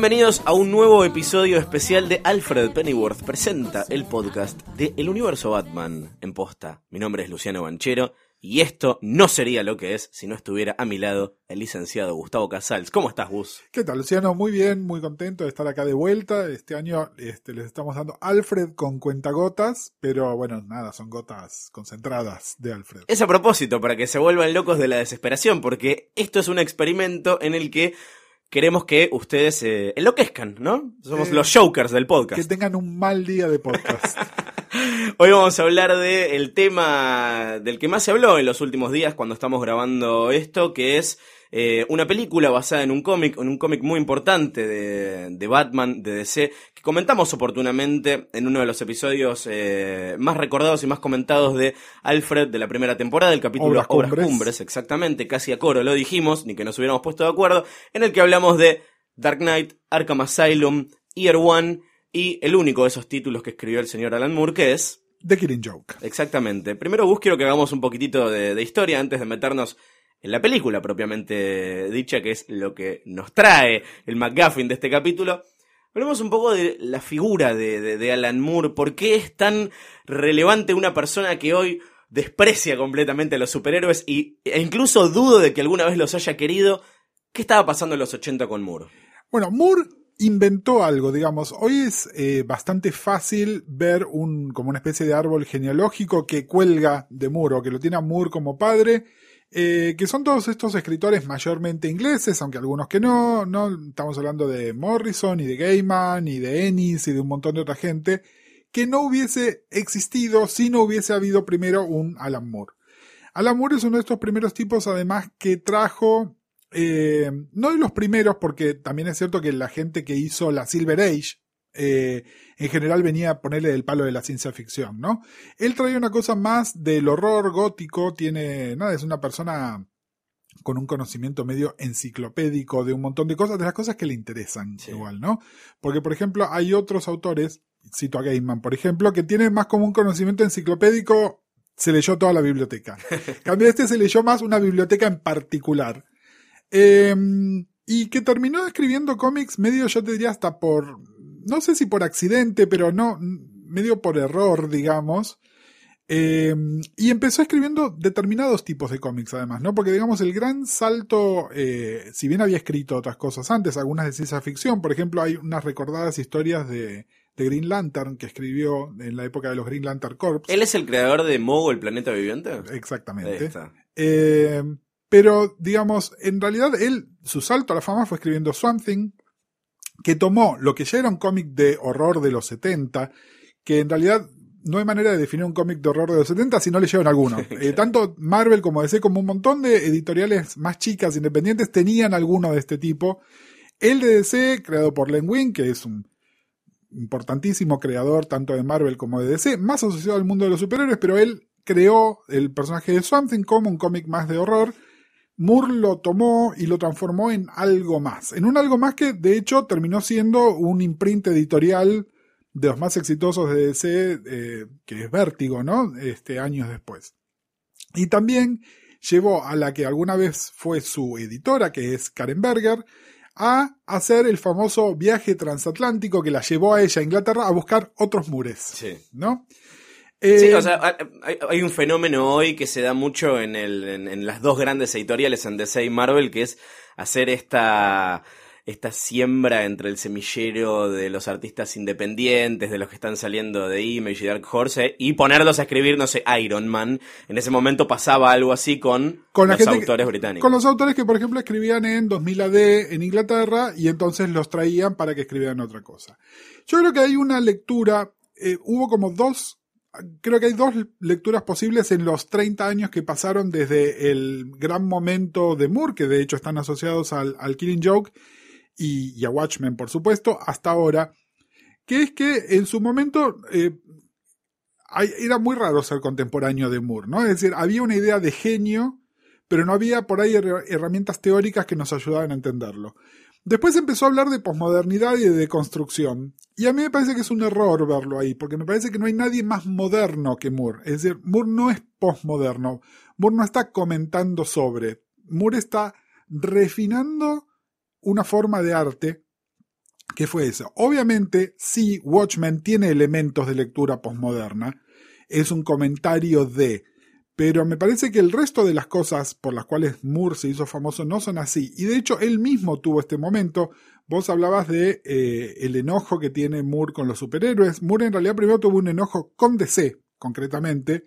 Bienvenidos a un nuevo episodio especial de Alfred Pennyworth presenta el podcast de El Universo Batman en posta. Mi nombre es Luciano Banchero y esto no sería lo que es si no estuviera a mi lado el licenciado Gustavo Casals. ¿Cómo estás, Gus? ¿Qué tal, Luciano? Muy bien, muy contento de estar acá de vuelta. Este año este, les estamos dando Alfred con cuentagotas, pero bueno, nada, son gotas concentradas de Alfred. Es a propósito, para que se vuelvan locos de la desesperación, porque esto es un experimento en el que queremos que ustedes eh, enloquezcan, ¿no? Somos Eh, los jokers del podcast. Que tengan un mal día de podcast. Hoy vamos a hablar del tema del que más se habló en los últimos días cuando estamos grabando esto, que es eh, una película basada en un cómic, en un cómic muy importante de, de Batman, de DC, que comentamos oportunamente en uno de los episodios eh, más recordados y más comentados de Alfred de la primera temporada, el capítulo Obras Obras, Cumbres. Cumbres, exactamente, casi a coro lo dijimos, ni que nos hubiéramos puesto de acuerdo, en el que hablamos de Dark Knight, Arkham Asylum, Year One y el único de esos títulos que escribió el señor Alan Moore, que es The Killing Joke. Exactamente. Primero, Gus, quiero que hagamos un poquitito de, de historia antes de meternos en la película propiamente dicha, que es lo que nos trae el McGuffin de este capítulo. Hablemos un poco de la figura de, Alan Moore. ¿Por qué es tan relevante una persona que hoy desprecia completamente a los superhéroes y, e incluso dudo de que alguna vez los haya querido? ¿Qué estaba pasando en los 80 con Moore? Bueno, Moore inventó algo, digamos. Hoy es eh, bastante fácil ver un, como una especie de árbol genealógico que cuelga de Moore o que lo tiene a Moore como padre. Eh, que son todos estos escritores mayormente ingleses, aunque algunos que no, no estamos hablando de Morrison y de Gaiman y de Ennis y de un montón de otra gente, que no hubiese existido si no hubiese habido primero un Alan Moore. Alan Moore es uno de estos primeros tipos, además, que trajo, eh, no de los primeros, porque también es cierto que la gente que hizo la Silver Age, eh, en general venía a ponerle el palo de la ciencia ficción, ¿no? Él traía una cosa más del horror gótico, tiene, nada, es una persona con un conocimiento medio enciclopédico de un montón de cosas, de las cosas que le interesan Sí. igual, ¿no? Porque, por ejemplo, hay otros autores, cito a Gaiman, por ejemplo, que tienen más como un conocimiento enciclopédico, se leyó toda la biblioteca. Cambio, este se leyó más una biblioteca en particular. Eh, y que terminó escribiendo cómics medio, yo te diría, hasta por, no sé si por accidente, pero no, medio por error, digamos. Eh, y empezó escribiendo determinados tipos de cómics, además, ¿no? Porque, digamos, el gran salto, eh, si bien había escrito otras cosas antes, algunas de ciencia ficción, por ejemplo, hay unas recordadas historias de, de Green Lantern que escribió en la época de los Green Lantern Corps. ¿Él es el creador de Mogo, el planeta viviente? Ahí Exactamente. está. Eh, pero, digamos, en realidad él, su salto a la fama fue escribiendo Swamp Thing, que tomó lo que ya era un cómic de horror de los 70, que en realidad no hay manera de definir un cómic de horror de los 70 si no le llevan alguno. Eh, tanto Marvel como DC, como un montón de editoriales más chicas, independientes, tenían alguno de este tipo. El de DC, creado por Len Wein, que es un importantísimo creador tanto de Marvel como de DC, más asociado al mundo de los superhéroes, pero él creó el personaje de Swamp Thing como un cómic más de horror. Moore lo tomó y lo transformó en algo más. En un algo más que, de hecho, terminó siendo un imprint editorial de los más exitosos de DC, eh, que es Vértigo, ¿no? Este, años después. Y también llevó a la que alguna vez fue su editora, que es Karen Berger, a hacer el famoso viaje transatlántico que la llevó a ella a Inglaterra a buscar otros mures, Sí. ¿no? Sí, Eh, o sea, hay, hay un fenómeno hoy que se da mucho en, el, en, en las dos grandes editoriales, en DC y Marvel, que es hacer esta, esta siembra entre el semillero de los artistas independientes, de los que están saliendo de Image y Dark Horse, y ponerlos a escribir, no sé, Iron Man. En ese momento pasaba algo así con, Con los que- autores británicos. Con los autores que, por ejemplo, escribían en 2000 AD en Inglaterra y entonces los traían para que escribieran otra cosa. Yo creo que hay una lectura eh, hubo como dos, creo que hay dos lecturas posibles en los 30 años que pasaron desde el gran momento de Moore, que de hecho están asociados al, Killing Joke y, y, a Watchmen, por supuesto, hasta ahora, que es que en su momento eh, era muy raro ser contemporáneo de Moore, ¿no? Es decir, había una idea de genio, pero no había por ahí herramientas teóricas que nos ayudaban a entenderlo. Después empezó a hablar de posmodernidad y de deconstrucción. Y a mí me parece que es un error verlo ahí, porque me parece que no hay nadie más moderno que Moore. Es decir, Moore no es posmoderno. Moore no está comentando sobre. Moore está refinando una forma de arte que fue eso. Obviamente, sí, Watchmen tiene elementos de lectura posmoderna. Es un comentario de pero me parece que el resto de las cosas por las cuales Moore se hizo famoso no son así. Y de hecho, él mismo tuvo este momento. Vos hablabas de eh, el enojo que tiene Moore con los superhéroes. Moore en realidad primero tuvo un enojo con DC, concretamente,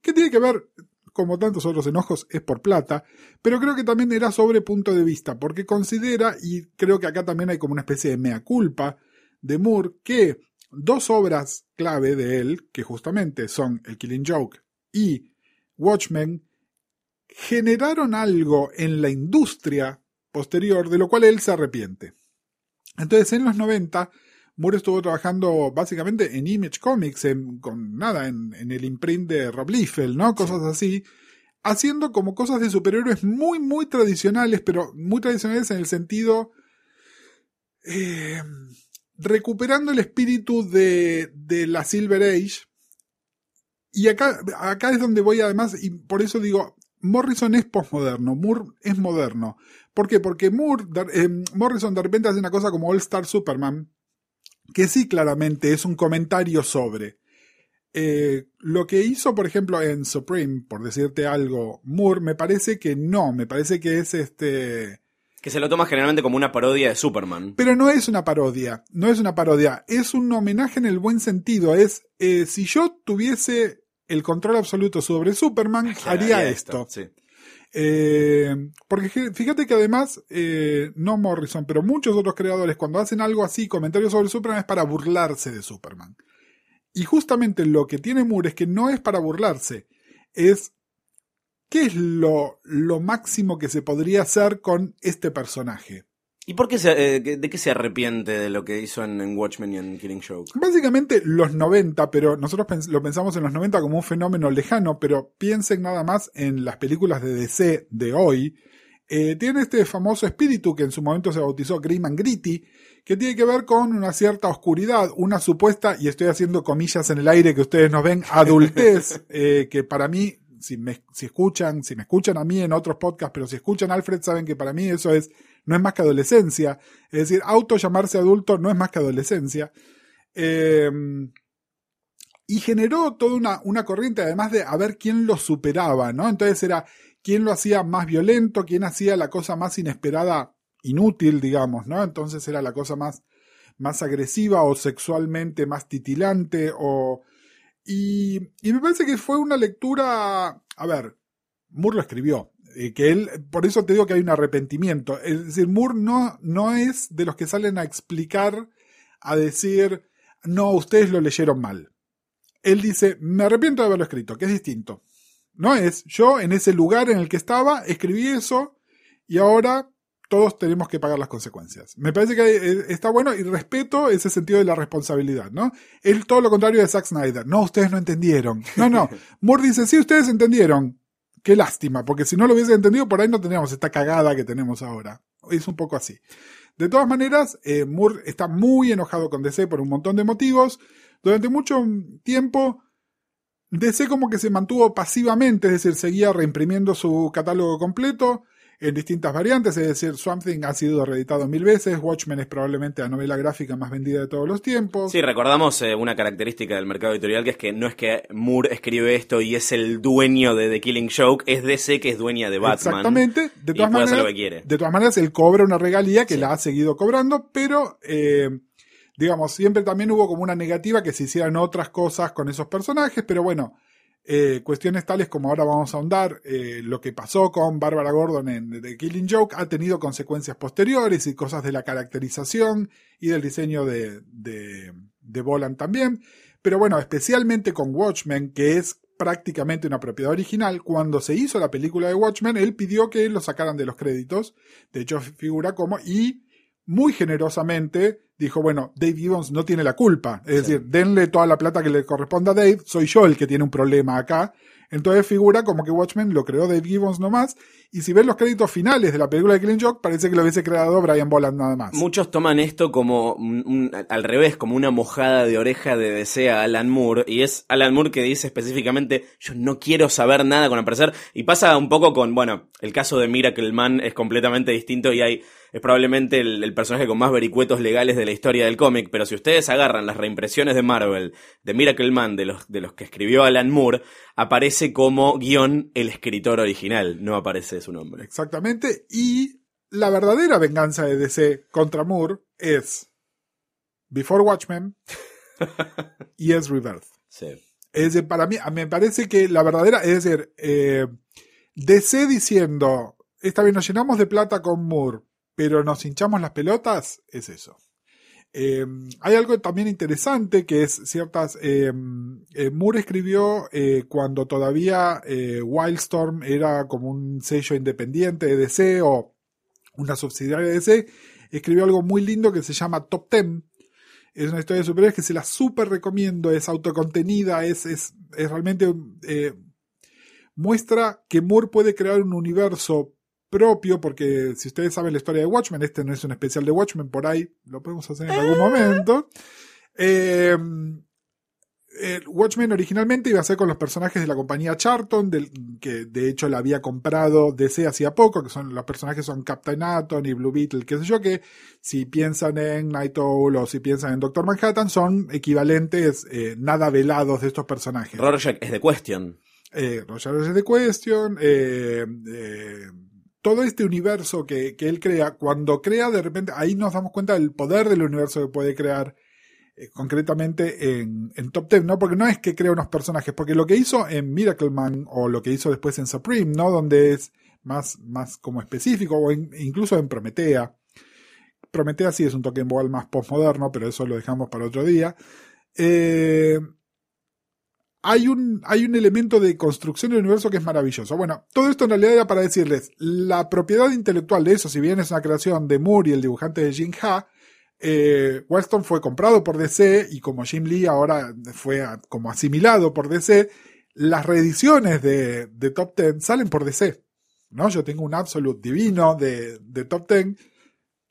que tiene que ver, como tantos otros enojos, es por plata, pero creo que también era sobre punto de vista, porque considera, y creo que acá también hay como una especie de mea culpa de Moore, que dos obras clave de él, que justamente son El Killing Joke y Watchmen generaron algo en la industria posterior de lo cual él se arrepiente. Entonces en los 90 Moore estuvo trabajando básicamente en Image Comics, en, con nada, en, el imprint de Rob Liefeld, ¿no? Cosas así, haciendo como cosas de superhéroes muy, muy tradicionales, pero muy tradicionales en el sentido... Eh, recuperando el espíritu de, de la Silver Age, y acá, acá es donde voy además, y por eso digo, Morrison es postmoderno, Moore es moderno. ¿Por qué? Porque Moore, eh, Morrison de repente hace una cosa como All Star Superman, que sí claramente es un comentario sobre. Eh, lo que hizo, por ejemplo, en Supreme, por decirte algo, Moore, me parece que no, me parece que es este... Que se lo toma generalmente como una parodia de Superman. Pero no es una parodia, no es una parodia, es un homenaje en el buen sentido. Es, eh, si yo tuviese el control absoluto sobre Superman, haría esto. Eh, porque fíjate que además, eh, no Morrison, pero muchos otros creadores, cuando hacen algo así, comentarios sobre Superman, es para burlarse de Superman. Y justamente lo que tiene Moore es que no es para burlarse, es qué es lo, lo máximo que se podría hacer con este personaje. ¿Y por qué se, eh, de qué se arrepiente de lo que hizo en, Watchmen y en Killing Joke? Básicamente los 90, pero nosotros lo pensamos en los 90 como un fenómeno lejano, pero piensen nada más en las películas de DC de hoy. Eh, tiene este famoso espíritu que en su momento se bautizó Grim and Gritty, que tiene que ver con una cierta oscuridad, una supuesta, y estoy haciendo comillas en el aire que ustedes nos ven, adultez, eh, que para mí si me si escuchan, si me escuchan a mí en otros podcasts, pero si escuchan a Alfred saben que para mí eso es no es más que adolescencia. Es decir, auto llamarse adulto no es más que adolescencia. Em, y generó toda una, una, corriente, además de a ver quién lo superaba, ¿no? Entonces era quién lo hacía más violento, quién hacía la cosa más inesperada, inútil, digamos, ¿no? Entonces era la cosa más, más agresiva o sexualmente más titilante o... Y, y me parece que fue una lectura, a ver, Moore lo escribió, eh, que él, por eso te digo que hay un arrepentimiento. Es decir, Moore no, no es de los que salen a explicar, a decir, no, ustedes lo leyeron mal. Él dice, me arrepiento de haberlo escrito, que es distinto. No es, yo en ese lugar en el que estaba, escribí eso y ahora todos tenemos que pagar las consecuencias. Me parece que eh, está bueno y respeto ese sentido de la responsabilidad, ¿no? Es todo lo contrario de Zack Snyder. No, ustedes no entendieron. No, no. Moore dice, sí, ustedes entendieron. Qué lástima, porque si no lo hubiese entendido, por ahí no tendríamos esta cagada que tenemos ahora. Es un poco así. De todas maneras, eh, Moore está muy enojado con DC por un montón de motivos. Durante mucho tiempo, DC como que se mantuvo pasivamente, es decir, seguía reimprimiendo su catálogo completo en distintas variantes, es decir, Swamp Thing ha sido reeditado mil veces, Watchmen es probablemente la novela gráfica más vendida de todos los tiempos. Sí, recordamos eh, una característica del mercado editorial que es que no es que Moore escribe esto y es el dueño de The Killing Joke, es DC que es dueña de Batman. Exactamente, de todas, maneras, lo que quiere. de todas maneras él cobra una regalía que la ha seguido cobrando, pero... Eh, digamos, siempre también hubo como una negativa que se hicieran otras cosas con esos personajes, pero bueno, eh, cuestiones tales como ahora vamos a ahondar, eh, lo que pasó con Barbara Gordon en The Killing Joke ha tenido consecuencias posteriores y cosas de la caracterización y del diseño de, de, de Boland también. pero bueno, especialmente con Watchmen, que es prácticamente una propiedad original, cuando se hizo la película de Watchmen, él pidió que lo sacaran de los créditos, de hecho figura como, y muy generosamente dijo, bueno, Dave Gibbons no tiene la culpa, es decir, denle toda la plata que le corresponda a Dave, soy yo el que tiene un problema acá, entonces figura como que Watchmen lo creó Dave Gibbons nomás, y si ves los créditos finales de la película de Killing Joke, parece que lo hubiese creado Brian Boland nada más. Muchos toman esto como un- un- al revés, como una mojada de oreja de DC a Alan Moore, y es Alan Moore que dice específicamente, yo no quiero saber nada con aparecer, y pasa un poco con, bueno, el caso de Miracle Man es completamente distinto y hay, es probablemente el, el personaje con más vericuetos legales de la historia del cómic, pero si ustedes agarran las reimpresiones de Marvel de Miracle Man de los, de los que escribió Alan Moore, aparece como guion el escritor original, no aparece su nombre. Exactamente, y la verdadera venganza de DC contra Moore es Before Watchmen y es Rebirth. Sí. Es decir, para mí, me parece que la verdadera, es decir, eh, DC diciendo, esta vez nos llenamos de plata con Moore, pero nos hinchamos las pelotas, es eso. Eh, hay algo también interesante que es ciertas. eh, eh, Moore escribió eh, cuando todavía eh, Wildstorm era como un sello independiente de DC o una subsidiaria de DC. Escribió algo muy lindo que se llama Top Ten. Es una historia de superhéroes que se la súper recomiendo. Es autocontenida, es, es, es realmente. muestra que Moore puede crear un universo propio, porque si ustedes saben la historia de Watchmen, este no es un especial de Watchmen, por ahí lo podemos hacer en algún momento. Eh, eh, Watchmen originalmente iba a ser con los personajes de la compañía Charlton, del, que de hecho la había comprado DC hacía poco, que son los personajes son Captain Atom y Blue Beetle, qué sé yo, que si piensan en Night Owl o si piensan en Doctor Manhattan, son equivalentes eh, nada velados de estos personajes. Rorschach es de Question. Eh, Roger is the Question, eh, eh, todo este universo que, que él crea, cuando crea de repente, ahí nos damos cuenta del poder del universo que puede crear eh, concretamente en, en Top Ten, ¿no? Porque no es que crea unos personajes, porque lo que hizo en Miracle Man o lo que hizo después en Supreme, ¿no? Donde es más, más como específico, o in- incluso en Prometea. Prometea sí es un toque igual más postmoderno, pero eso lo dejamos para otro día. Eh, hay un, hay un elemento de construcción del universo que es maravilloso. Bueno, todo esto en realidad era para decirles, la propiedad intelectual de eso, si bien es una creación de Moore y el dibujante de Jin Ha, eh, Weston fue comprado por DC y como Jim Lee ahora fue como asimilado por DC, las reediciones de, de Top Ten salen por DC. ¿no? Yo tengo un Absolute divino de, de Top Ten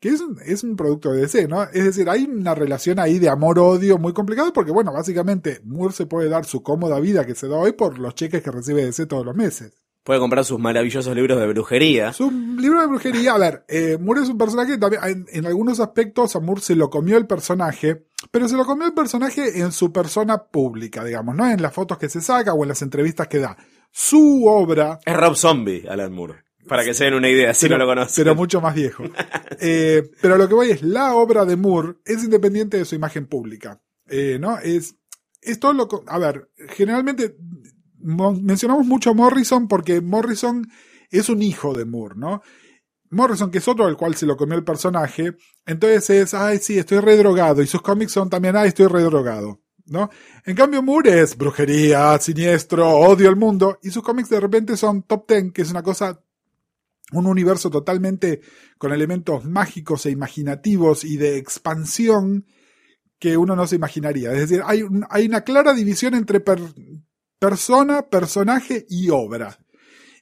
que es un, es un producto de DC, ¿no? Es decir, hay una relación ahí de amor-odio muy complicada porque, bueno, básicamente Moore se puede dar su cómoda vida que se da hoy por los cheques que recibe DC todos los meses. Puede comprar sus maravillosos libros de brujería. Es un libro de brujería. A ver, eh, Moore es un personaje que también, en, en algunos aspectos, a Moore se lo comió el personaje, pero se lo comió el personaje en su persona pública, digamos, ¿no? En las fotos que se saca o en las entrevistas que da. Su obra, Es Rob Zombie, Alan Moore. Para que se den una idea, si pero, no lo conocen. pero mucho más viejo. Eh, pero lo que voy es, la obra de Moore es independiente de su imagen pública. Eh, ¿no? Es, es todo lo... A ver, generalmente mo- mencionamos mucho a Morrison porque Morrison es un hijo de Moore, ¿no? Morrison, que es otro al cual se lo comió el personaje, entonces es, ay, sí, estoy redrogado, y sus cómics son también, ay, estoy redrogado, ¿no? En cambio, Moore es brujería, siniestro, odio al mundo, y sus cómics de repente son top ten, que es una cosa un universo totalmente con elementos mágicos e imaginativos y de expansión que uno no se imaginaría. Es decir, hay, un- hay una clara división entre per- persona, personaje y obra.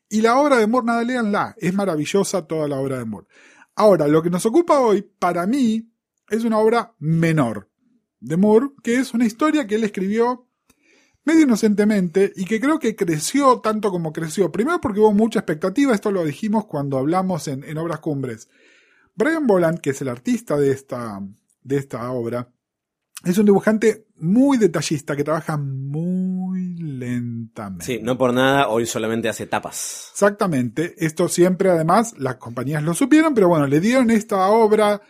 Y la obra de Moore, nada, léanla. Es maravillosa toda la obra de Moore. Ahora, lo que nos ocupa hoy, para mí, es una obra menor de Moore, que es una historia que él escribió medio inocentemente y que creo que creció tanto como creció. Primero porque hubo mucha expectativa, esto lo dijimos cuando hablamos en, en Obras Cumbres. Brian Boland, que es el artista de esta, de esta obra, es un dibujante muy detallista que trabaja muy lentamente. Sí, no por nada, hoy solamente hace tapas. Exactamente. Esto siempre, además, las compañías lo supieron, pero bueno, le dieron esta obra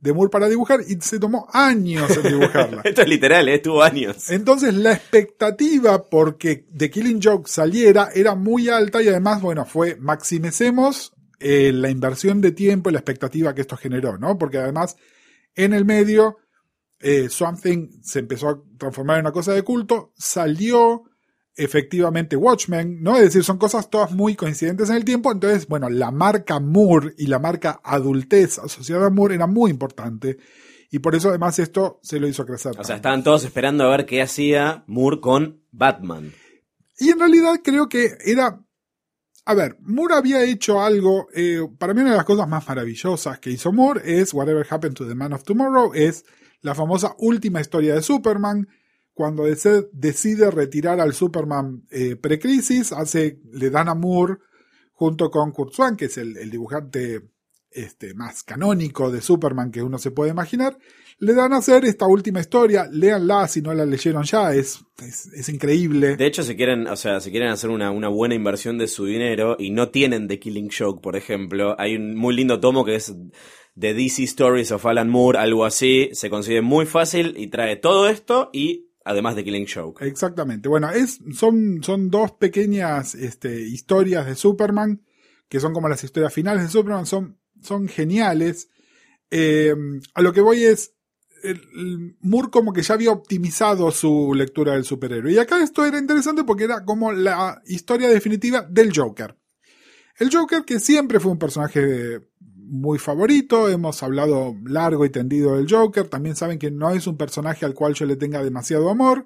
de Moore para dibujar y se tomó años en dibujarla. Esto es literal, ¿eh? estuvo años. Entonces la expectativa porque The Killing Joke saliera era muy alta y además, bueno, fue maximicemos eh, la inversión de tiempo y la expectativa que esto generó, ¿no? Porque además, en el medio, eh, Swamp Thing se empezó a transformar en una cosa de culto, salió efectivamente Watchmen, ¿no? Es decir, son cosas todas muy coincidentes en el tiempo, entonces, bueno, la marca Moore y la marca adultez asociada a Moore era muy importante. Y por eso además esto se lo hizo crecer. O sea, estaban todos esperando a ver qué hacía Moore con Batman. Y en realidad creo que era. A ver, Moore había hecho algo. eh, para mí, una de las cosas más maravillosas que hizo Moore es Whatever Happened to the Man of Tomorrow. Es la famosa última historia de Superman. Cuando decide retirar al Superman eh, precrisis, hace, le dan a Moore, junto con Kurt Swan, que es el, dibujante este, más canónico de Superman que uno se puede imaginar, le dan a hacer esta última historia. Léanla si no la leyeron ya, es, es, es increíble. De hecho, si quieren, o sea, si quieren hacer una, una buena inversión de su dinero y no tienen The Killing Joke, por ejemplo, hay un muy lindo tomo que es The DC Stories of Alan Moore, algo así, se consigue muy fácil y trae todo esto y además de Killing Joke. Exactamente. Bueno, es, son, son dos pequeñas este, historias de Superman, que son como las historias finales de Superman, son, son geniales. Eh, a lo que voy es, el Moore como que ya había optimizado su lectura del superhéroe. Y acá esto era interesante porque era como la historia definitiva del Joker. El Joker que siempre fue un personaje muy favorito, hemos hablado largo y tendido del Joker, también saben que no es un personaje al cual yo le tenga demasiado amor,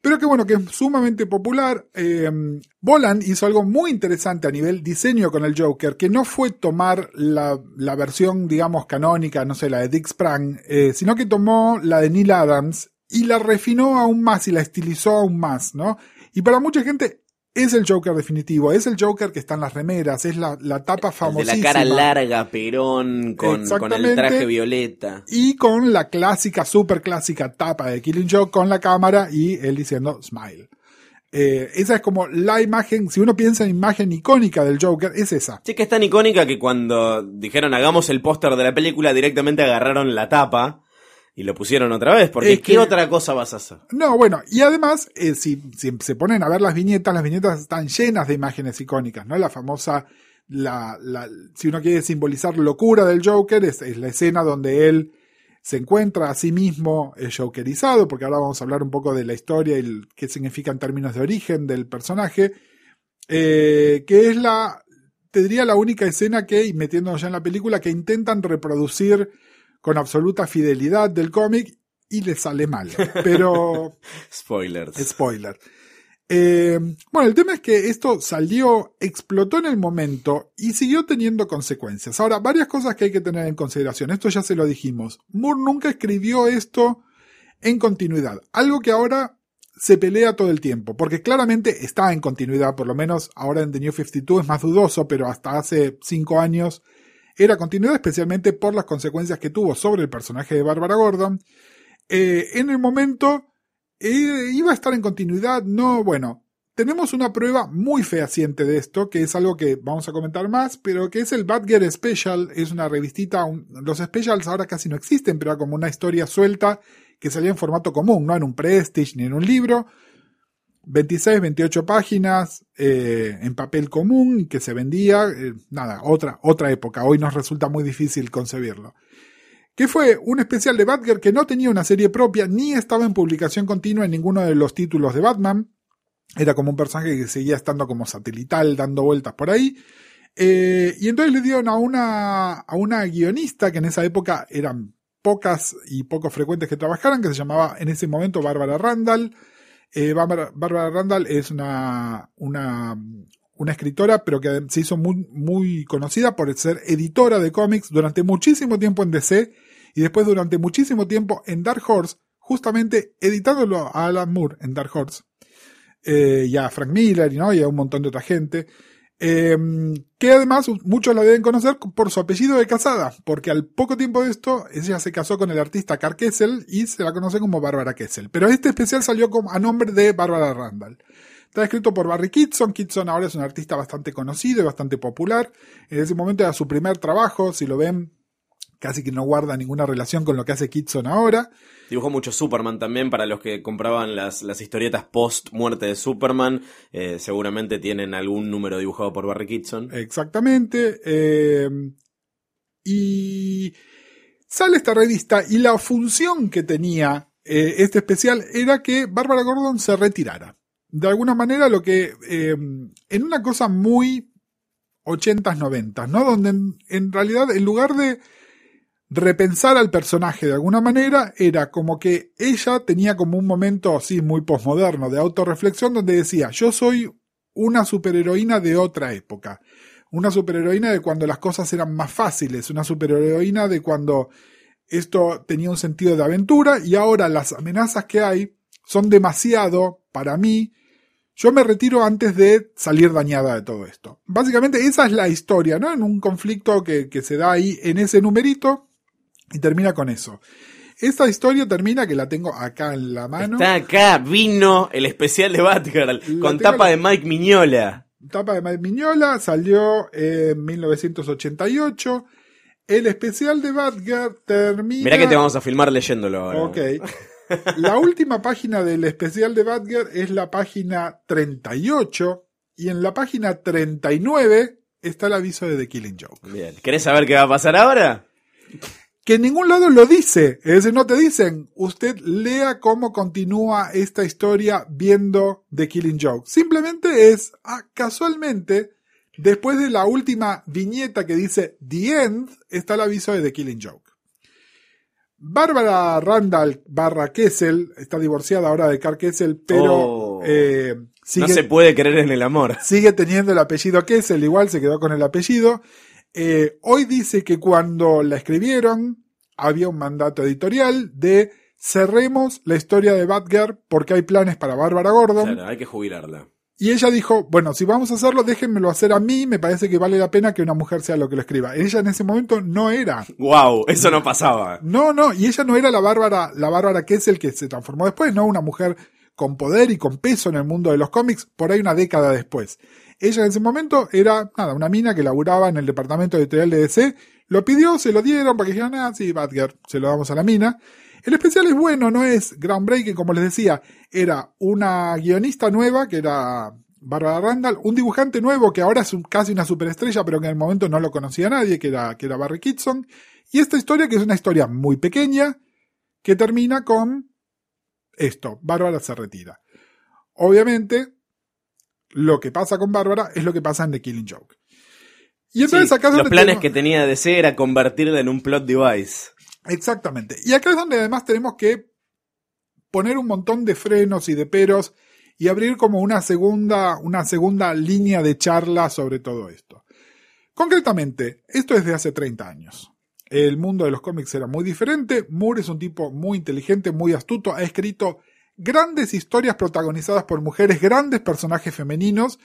pero que bueno, que es sumamente popular. Eh, hizo algo muy interesante a nivel diseño con el Joker, que no fue tomar la, la versión, digamos, canónica, no sé, la de Dick Sprang, eh, sino que tomó la de Neil Adams y la refinó aún más y la estilizó aún más, ¿no? Y para mucha gente es el Joker definitivo, es el Joker que está en las remeras, es la, la tapa El de famosísima. la cara larga, perón, con, con el traje violeta. Y con la clásica, super clásica tapa de Killing Joke con la cámara y él diciendo smile. Eh, esa es como la imagen, si uno piensa en imagen icónica del Joker, es esa. Sí, que es tan icónica que cuando dijeron hagamos el póster de la película, directamente agarraron la tapa y lo pusieron otra vez. Porque Es ¿qué que- otra cosa vas a hacer? No, bueno, y además, eh, si, si se ponen a ver las viñetas, las viñetas están llenas de imágenes icónicas, ¿no? La famosa, la, la, si uno quiere simbolizar locura del Joker, es, es la escena donde él se encuentra a sí mismo eh, jokerizado, porque ahora vamos a hablar un poco de la historia y el- qué significa en términos de origen del personaje, eh, que es la, te diría la única escena que, y metiéndonos ya en la película, que intentan reproducir con absoluta fidelidad del cómic y le sale mal. Pero Spoilers. Spoiler. Eh, bueno, el tema es que esto salió, explotó en el momento y siguió teniendo consecuencias. Ahora, varias cosas que hay que tener en consideración. Esto ya se lo dijimos. Moore nunca escribió esto en continuidad. Algo que ahora se pelea todo el tiempo, porque claramente está en continuidad, por lo menos ahora en The New 52 es más dudoso, pero hasta hace cinco años era continuidad, especialmente por las consecuencias que tuvo sobre el personaje de Barbara Gordon. Eh, en el momento eh, iba a estar en continuidad, no, bueno, tenemos una prueba muy fehaciente de esto, que es algo que vamos a comentar más, pero que es el Batgirl Special, es una revistita, los specials ahora casi no existen, pero era como una historia suelta que salía en formato común, no en un Prestige ni en un libro, 26, 28 páginas eh, en papel común que se vendía, eh, nada, otra, otra época, hoy nos resulta muy difícil concebirlo que fue un especial de Batgirl que no tenía una serie propia ni estaba en publicación continua en ninguno de los títulos de Batman. Era como un personaje que seguía estando como satelital, dando vueltas por ahí. Eh, y entonces le dieron a una, a una guionista que en esa época eran pocas y poco frecuentes que trabajaran, que se llamaba en ese momento Bárbara Randall. Eh, Bárbara, Randall es una, escritora, pero que se hizo muy, conocida por ser editora de cómics durante muchísimo tiempo en DC y después durante muchísimo tiempo en Dark Horse, justamente editándolo a Alan Moore en Dark Horse, eh, y a Frank Miller ¿no? y a un montón de otra gente. Eh, que además muchos la deben conocer por su apellido de casada, porque al poco tiempo de esto ella se casó con el artista Carl Kessel y se la conoce como Bárbara Kessel. Pero este especial salió a nombre de Bárbara Randall. Está escrito por Barry Kitson. Kitson ahora es un artista bastante conocido y bastante popular. En ese momento era su primer trabajo. Si lo ven, casi que no guarda ninguna relación con lo que hace Kitson ahora. Dibujó mucho Superman también para los que compraban las, las historietas post muerte de Superman. eh, seguramente tienen algún número dibujado por Barry Kitson. Exactamente. eh, y Sale esta revista y la función que tenía eh, este especial era que Bárbara Gordon se retirara. De alguna manera lo que, en una cosa muy 80s, 90s, ¿no? Donde en, en realidad en lugar de repensar al personaje de alguna manera, era como que ella tenía como un momento así muy posmoderno de autorreflexión donde decía, yo soy una superheroína de otra época, una superheroína de cuando las cosas eran más fáciles, una superheroína de cuando esto tenía un sentido de aventura y ahora las amenazas que hay son demasiado para mí. Yo me retiro antes de salir dañada de todo esto. Básicamente esa es la historia, ¿no? En un conflicto que, que se da ahí en ese numerito y termina con eso. Esta historia termina, que la tengo acá en la mano. Está acá, vino el especial de Batgirl La con tapa la- de Mike Miñola. Tapa de Mike Miñola, salió en 1988. El especial de Batgirl termina. Mirá que te vamos a filmar leyéndolo ahora. Ok. La última página del especial de Batgirl es la página 38. Y en la página 39 está el aviso de The Killing Joke. Bien. ¿Querés saber qué va a pasar ahora? Que en ningún lado lo dice. Es decir, no te dicen, usted lea cómo continúa esta historia viendo The Killing Joke. Simplemente es, ah, casualmente, después de la última viñeta que dice The End, está el aviso de The Killing Joke. Bárbara Randall barra Kessel, está divorciada ahora de Carl Kessel, pero Oh. eh, sigue, No se puede creer en el amor. sigue teniendo el apellido Kessel, igual se quedó con el apellido. Eh, hoy dice que cuando la escribieron había un mandato editorial de cerremos la historia de Batgirl porque hay planes para Bárbara Gordon. Claro, hay que jubilarla. Y ella dijo, bueno, si vamos a hacerlo, déjenmelo hacer a mí, me parece que vale la pena que una mujer sea lo que lo escriba. Ella en ese momento no era. Wow, eso no pasaba. No, no, y ella no era la Bárbara, la Bárbara Kessel que se transformó después, no, una mujer con poder y con peso en el mundo de los cómics, por ahí una década después. Ella en ese momento era, nada, una mina que laburaba en el departamento editorial de DC, lo pidió, se lo dieron, para que dijeran, ah, sí, Batgirl, se lo damos a la mina. El especial es bueno, no es groundbreaking, como les decía, era una guionista nueva, que era Barbara Randall, un dibujante nuevo que ahora es casi una superestrella, pero que en el momento no lo conocía nadie, que era, que era Barry Kitson, y esta historia, que es una historia muy pequeña, que termina con esto, Bárbara se retira. Obviamente, lo que pasa con Bárbara es lo que pasa en The Killing Joke. Y entonces Sí, acá es los planes tenemos- que tenía DC era convertirla en un plot device. Exactamente. Y acá es donde además tenemos que poner un montón de frenos y de peros y abrir como una segunda, una segunda línea de charla sobre todo esto. Concretamente, esto es de hace 30 años. El mundo de los cómics era muy diferente. Moore es un tipo muy inteligente, muy astuto. Ha escrito grandes historias protagonizadas por mujeres, grandes personajes femeninos.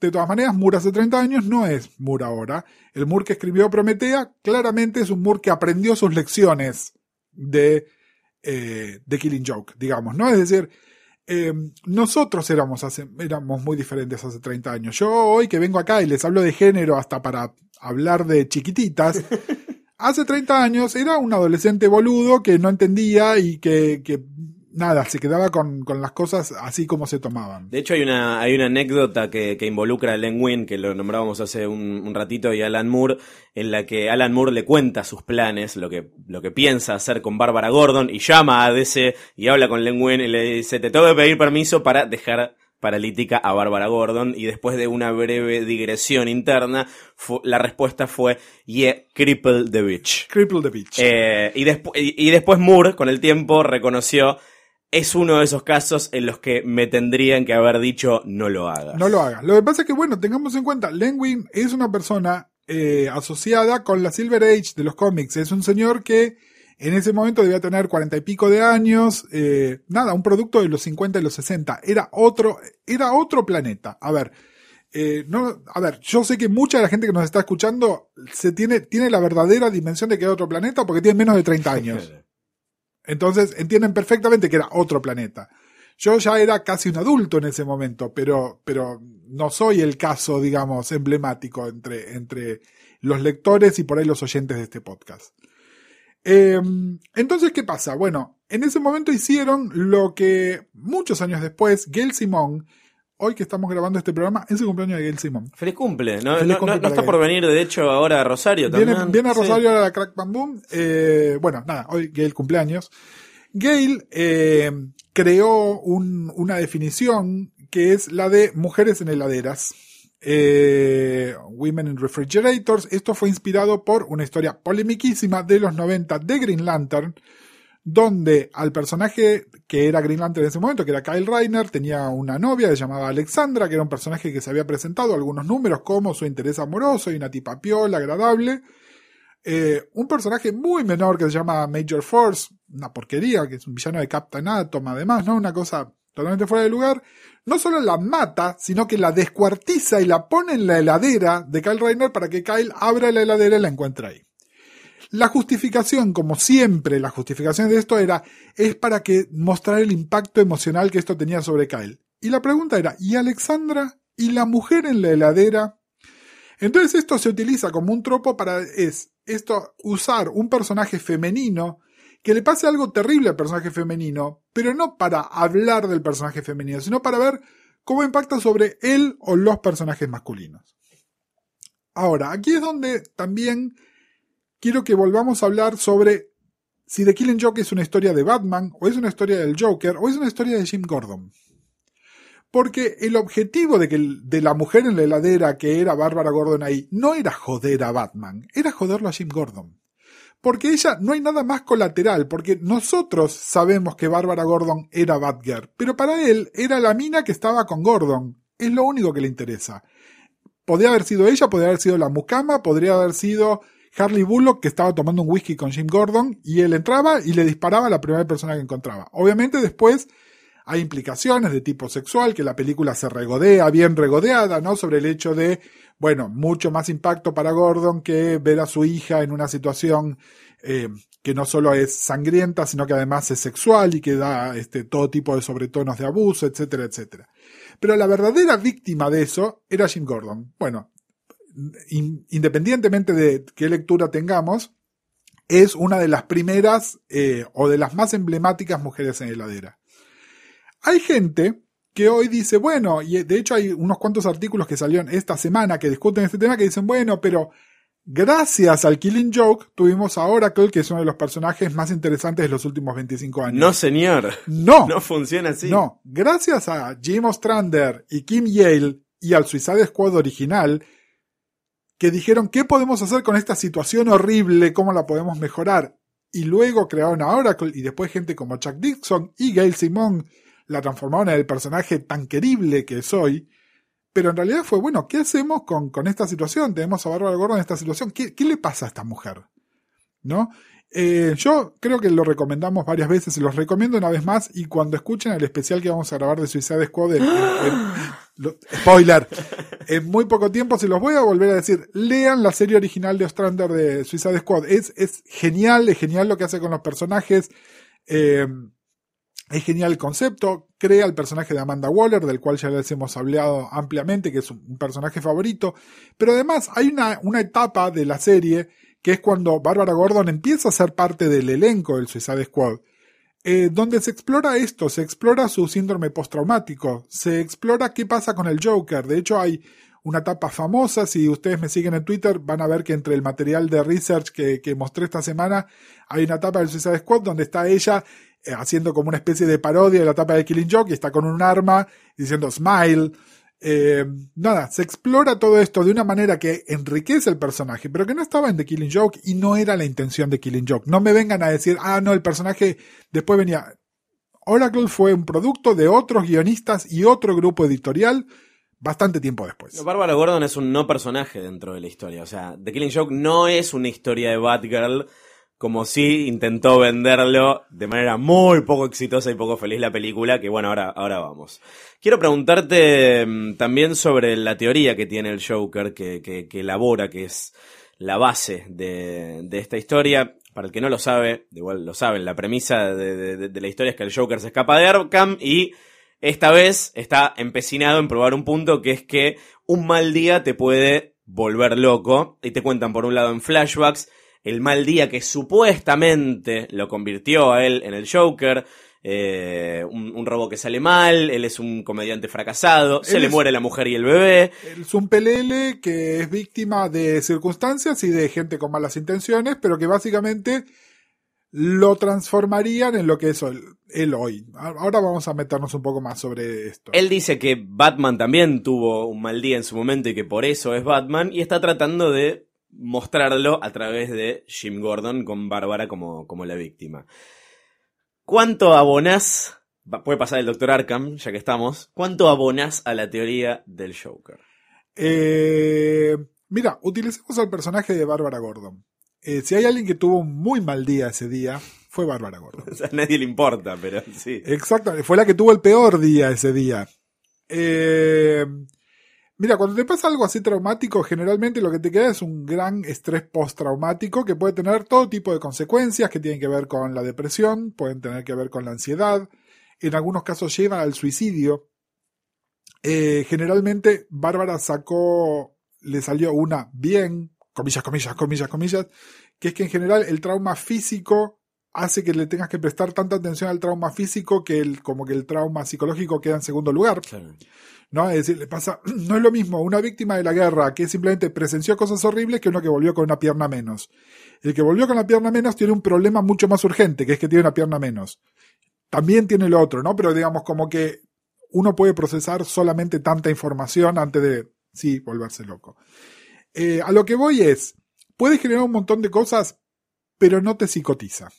De todas maneras, Moore hace 30 años no es Moore ahora. El Moore que escribió Prometea claramente es un Moore que aprendió sus lecciones de, eh, de Killing Joke, digamos, ¿no? Es decir, eh, nosotros éramos, hace, éramos muy diferentes hace 30 años. Yo hoy que vengo acá y les hablo de género hasta para hablar de chiquititas, hace 30 años era un adolescente boludo que no entendía y que, que nada, se quedaba con, con las cosas así como se tomaban. De hecho, hay una, hay una anécdota que, que involucra a Len Wein, que lo nombrábamos hace un, un ratito, y a Alan Moore, en la que Alan Moore le cuenta sus planes, lo que, lo que piensa hacer con Bárbara Gordon, y llama a DC y habla con Len Wein y le dice, te tengo que pedir permiso para dejar paralítica a Bárbara Gordon, y después de una breve digresión interna, la respuesta fue, yeah, cripple the bitch. Cripple the Beach. Eh, y, y, y después Moore, con el tiempo, reconoció, es uno de esos casos en los que me tendrían que haber dicho no lo hagas. No lo haga. Lo que pasa es que, bueno, tengamos en cuenta, Len Wein es una persona eh, asociada con la Silver Age de los cómics. Es un señor que en ese momento debía tener cuarenta y pico de años. eh, nada, un producto de los 50 y los 60. Era otro, era otro planeta. A ver. eh, no, a ver, yo sé que mucha de la gente que nos está escuchando se tiene, tiene la verdadera dimensión de que era otro planeta porque tiene menos de 30 años. Entonces entienden perfectamente que era otro planeta. Yo ya era casi un adulto en ese momento, pero, pero no soy el caso, digamos, emblemático entre, entre los lectores y por ahí los oyentes de este podcast. Eh, entonces, ¿qué pasa? Bueno, en ese momento hicieron lo que muchos años después Gail Simon, hoy que estamos grabando este programa, es el cumpleaños de Gail Simon. Feliz cumple. No, Feliz no- cumple no- no para está por venir, de hecho, ahora a Rosario también. Viene, viene a Sí. Rosario ahora la Crack Bam Boom. Eh, bueno, nada, hoy Gail cumpleaños. Gail eh, creó un- una definición que es la de mujeres en heladeras. Eh, Women in Refrigerators. Esto fue inspirado por una historia polemiquísima de los 90 de Green Lantern, donde al personaje que era Green en ese momento, que era Kyle Reiner, tenía una novia llamaba Alexandra, que era un personaje que se había presentado algunos números como su interés amoroso y una tipa piola, agradable. Eh, un personaje muy menor que se llama Major Force, una porquería, que es un villano de Captain Atom, además, ¿no? Una cosa totalmente fuera de lugar. No solo la mata, sino que la descuartiza y la pone en la heladera de Kyle Reiner para que Kyle abra la heladera y la encuentre ahí. La justificación, como siempre, la justificación de esto era, es para que mostrar el impacto emocional que esto tenía sobre Kyle. Y la pregunta era, ¿y Alexandra? ¿Y la mujer en la heladera? Entonces esto se utiliza como un tropo para, es, esto, usar un personaje femenino que le pase algo terrible al personaje femenino, pero no para hablar del personaje femenino, sino para ver cómo impacta sobre él o los personajes masculinos. Ahora, aquí es donde también quiero que volvamos a hablar sobre si The Killing Joke es una historia de Batman, o es una historia del Joker, o es una historia de Jim Gordon. Porque el objetivo de, que, de la mujer en la heladera que era Bárbara Gordon ahí no era joder a Batman, era joderlo a Jim Gordon. Porque ella no hay nada más colateral, porque nosotros sabemos que Bárbara Gordon era Batgirl, pero para él era la mina que estaba con Gordon. Es lo único que le interesa. Podría haber sido ella, podría haber sido la mucama, podría haber sido Harley Bullock que estaba tomando un whisky con Jim Gordon y él entraba y le disparaba a la primera persona que encontraba. Obviamente después hay implicaciones de tipo sexual, que la película se regodea, bien regodeada, ¿no? Sobre el hecho de, bueno, mucho más impacto para Gordon que ver a su hija en una situación eh, que no solo es sangrienta, sino que además es sexual y que da este, todo tipo de sobretonos de abuso, etcétera, etcétera. Pero la verdadera víctima de eso era Jim Gordon. Bueno, in- independientemente de qué lectura tengamos, es una de las primeras eh, o de las más emblemáticas mujeres en heladera. Hay gente que hoy dice, bueno, y de hecho hay unos cuantos artículos que salieron esta semana que discuten este tema que dicen, bueno, pero gracias al Killing Joke tuvimos a Oracle, que es uno de los personajes más interesantes de los últimos 25 años. No, señor. no, No funciona así. no, gracias a Jim Ostrander y Kim Yale y al Suicide Squad original, que dijeron qué podemos hacer con esta situación horrible, cómo la podemos mejorar, y luego crearon a Oracle y después gente como Chuck Dixon y Gail Simon la transformaron en el personaje tan querible que soy. Pero en realidad fue, bueno, ¿qué hacemos con, con esta situación? Tenemos a Bárbara Gordon en esta situación. ¿Qué, qué le pasa a esta mujer? ¿No? Eh, yo creo que lo recomendamos varias veces, se los recomiendo una vez más y cuando escuchen el especial que vamos a grabar de Suicide Squad, en- en- en- lo- spoiler, en muy poco tiempo se los voy a volver a decir, lean la serie original de Ostrander de Suicide Squad, es, es genial, es genial lo que hace con los personajes, eh, es genial el concepto, crea el personaje de Amanda Waller, del cual ya les hemos hablado ampliamente, que es un, un personaje favorito, pero además hay una, una etapa de la serie que es cuando Bárbara Gordon empieza a ser parte del elenco del Suicide Squad, eh, donde se explora esto, se explora su síndrome postraumático, se explora qué pasa con el Joker. De hecho, hay una etapa famosa, si ustedes me siguen en Twitter van a ver que entre el material de research que, que mostré esta semana, hay una etapa del Suicide Squad donde está ella eh, haciendo como una especie de parodia de la etapa de Killing Joke y está con un arma diciendo smile. Eh, nada, se explora todo esto de una manera que enriquece el personaje, pero que no estaba en The Killing Joke y no era la intención de Killing Joke. No me vengan a decir, ah, no, el personaje después venía. Oracle fue un producto de otros guionistas y otro grupo editorial bastante tiempo después. Bárbara Gordon es un no personaje dentro de la historia. O sea, The Killing Joke no es una historia de Batgirl como si intentó venderlo de manera muy poco exitosa y poco feliz la película, que bueno, ahora, ahora vamos. Quiero preguntarte mm, también sobre la teoría que tiene el Joker, que, que, que elabora, que es la base de, de esta historia. Para el que no lo sabe, igual lo saben, la premisa de, de- de la historia es que el Joker se escapa de Arkham y esta vez está empecinado en probar un punto que es que un mal día te puede volver loco. Y te cuentan por un lado en flashbacks el mal día que supuestamente lo convirtió a él en el Joker. eh, un, un robo que sale mal, él es un comediante fracasado, se le es- muere la mujer y el bebé. Es un pelele que es víctima de circunstancias y de gente con malas intenciones, pero que básicamente lo transformarían en lo que es él, él hoy. Ahora vamos a meternos un poco más sobre esto. Él dice que Batman también tuvo un mal día en su momento y que por eso es Batman y está tratando de mostrarlo a través de Jim Gordon con Bárbara como, como la víctima. ¿Cuánto abonás? Puede pasar el Dr. Arkham, ya que estamos. ¿Cuánto abonás a la teoría del Joker? Eh, mira, utilicemos al personaje de Bárbara Gordon. Eh, si hay alguien que tuvo un muy mal día ese día, fue Bárbara Gordon. O sea, a nadie le importa, pero sí. Exacto, fue la que tuvo el peor día ese día. Eh, mira, cuando te pasa algo así traumático, generalmente lo que te queda es un gran estrés postraumático que puede tener todo tipo de consecuencias que tienen que ver con la depresión, pueden tener que ver con la ansiedad, en algunos casos llevan al suicidio. Eh, generalmente Bárbara sacó, le salió una bien, comillas, comillas, comillas, comillas, que es que en general el trauma físico hace que le tengas que prestar tanta atención al trauma físico que el, como que el trauma psicológico queda en segundo lugar. Claro. ¿no? Es decir, le pasa, no es lo mismo una víctima de la guerra que simplemente presenció cosas horribles que uno que volvió con una pierna menos. El que volvió con la pierna menos tiene un problema mucho más urgente, que es que tiene una pierna menos. También tiene lo otro, ¿no? Pero digamos como que uno puede procesar solamente tanta información antes de, sí, volverse loco. Eh, a lo que voy es, puede generar un montón de cosas, pero no te psicotiza.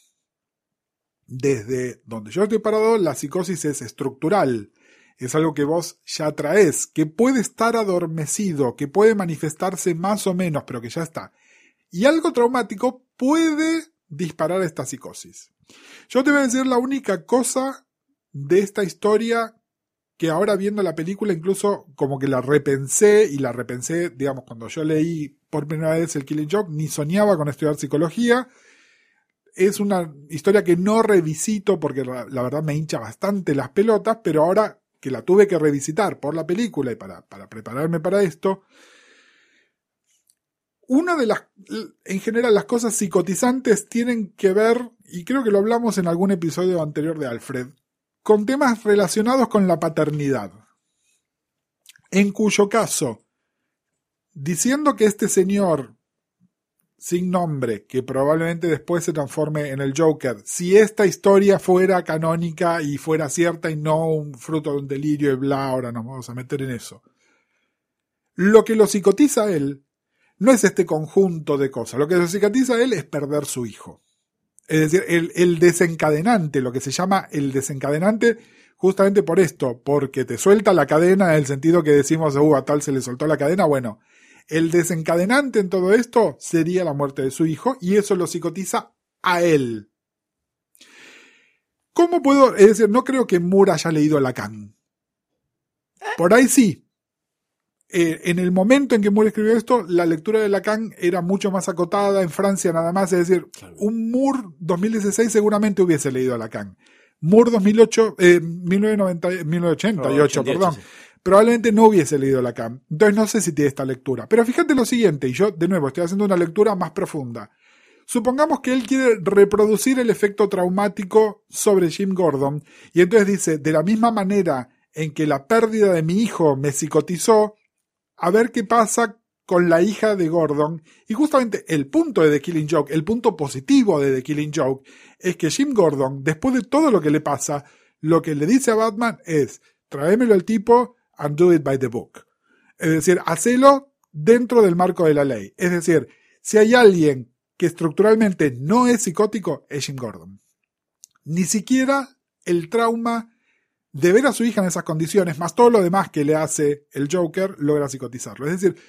Desde donde yo estoy parado, la psicosis es estructural es algo que vos ya traes, que puede estar adormecido, que puede manifestarse más o menos, pero que ya está. Y algo traumático puede disparar esta psicosis. Yo te voy a decir la única cosa de esta historia que ahora viendo la película incluso como que la repensé y la repensé, digamos, cuando yo leí por primera vez el Killing Joke, ni soñaba con estudiar psicología. Es una historia que no revisito porque la, verdad me hincha bastante las pelotas, pero ahora que la tuve que revisitar por la película y para, para prepararme para esto, una de las, en general, las cosas psicotizantes tienen que ver, y creo que lo hablamos en algún episodio anterior de Alfred, con temas relacionados con la paternidad. En cuyo caso, diciendo que este señor sin nombre, que probablemente después se transforme en el Joker, si esta historia fuera canónica y fuera cierta y no un fruto de un delirio y bla, ahora nos vamos a meter en eso. Lo que lo psicotiza a él no es este conjunto de cosas, lo que lo psicotiza a él es perder su hijo. Es decir, el, desencadenante, lo que se llama el desencadenante, justamente por esto, porque te suelta la cadena en el sentido que decimos, uh, a tal se le soltó la cadena, bueno, el desencadenante en todo esto sería la muerte de su hijo y eso lo psicotiza a él. ¿Cómo puedo? Es decir, no creo que Moore haya leído Lacan. Por ahí sí. Eh, en el momento en que Moore escribió esto, la lectura de Lacan era mucho más acotada en Francia nada más. Es decir, Claro. un Moore 2016 seguramente hubiese leído a Lacan. Moore 2008, eh, 1990, 1988, 88, perdón sí. Probablemente no hubiese leído Lacan. Entonces no sé si tiene esta lectura. Pero fíjate lo siguiente, y yo de nuevo estoy haciendo una lectura más profunda. Supongamos que él quiere reproducir el efecto traumático sobre Jim Gordon, y entonces dice, de la misma manera en que la pérdida de mi hijo me psicotizó, a ver qué pasa con la hija de Gordon. Y justamente el punto de The Killing Joke, el punto positivo de The Killing Joke, es que Jim Gordon, después de todo lo que le pasa, lo que le dice a Batman es, tráemelo al tipo and do it by the book. Es decir, hacelo dentro del marco de la ley. Es decir, si hay alguien que estructuralmente no es psicótico, es Jim Gordon. Ni siquiera el trauma de ver a su hija en esas condiciones, más todo lo demás que le hace el Joker, logra psicotizarlo. Es decir,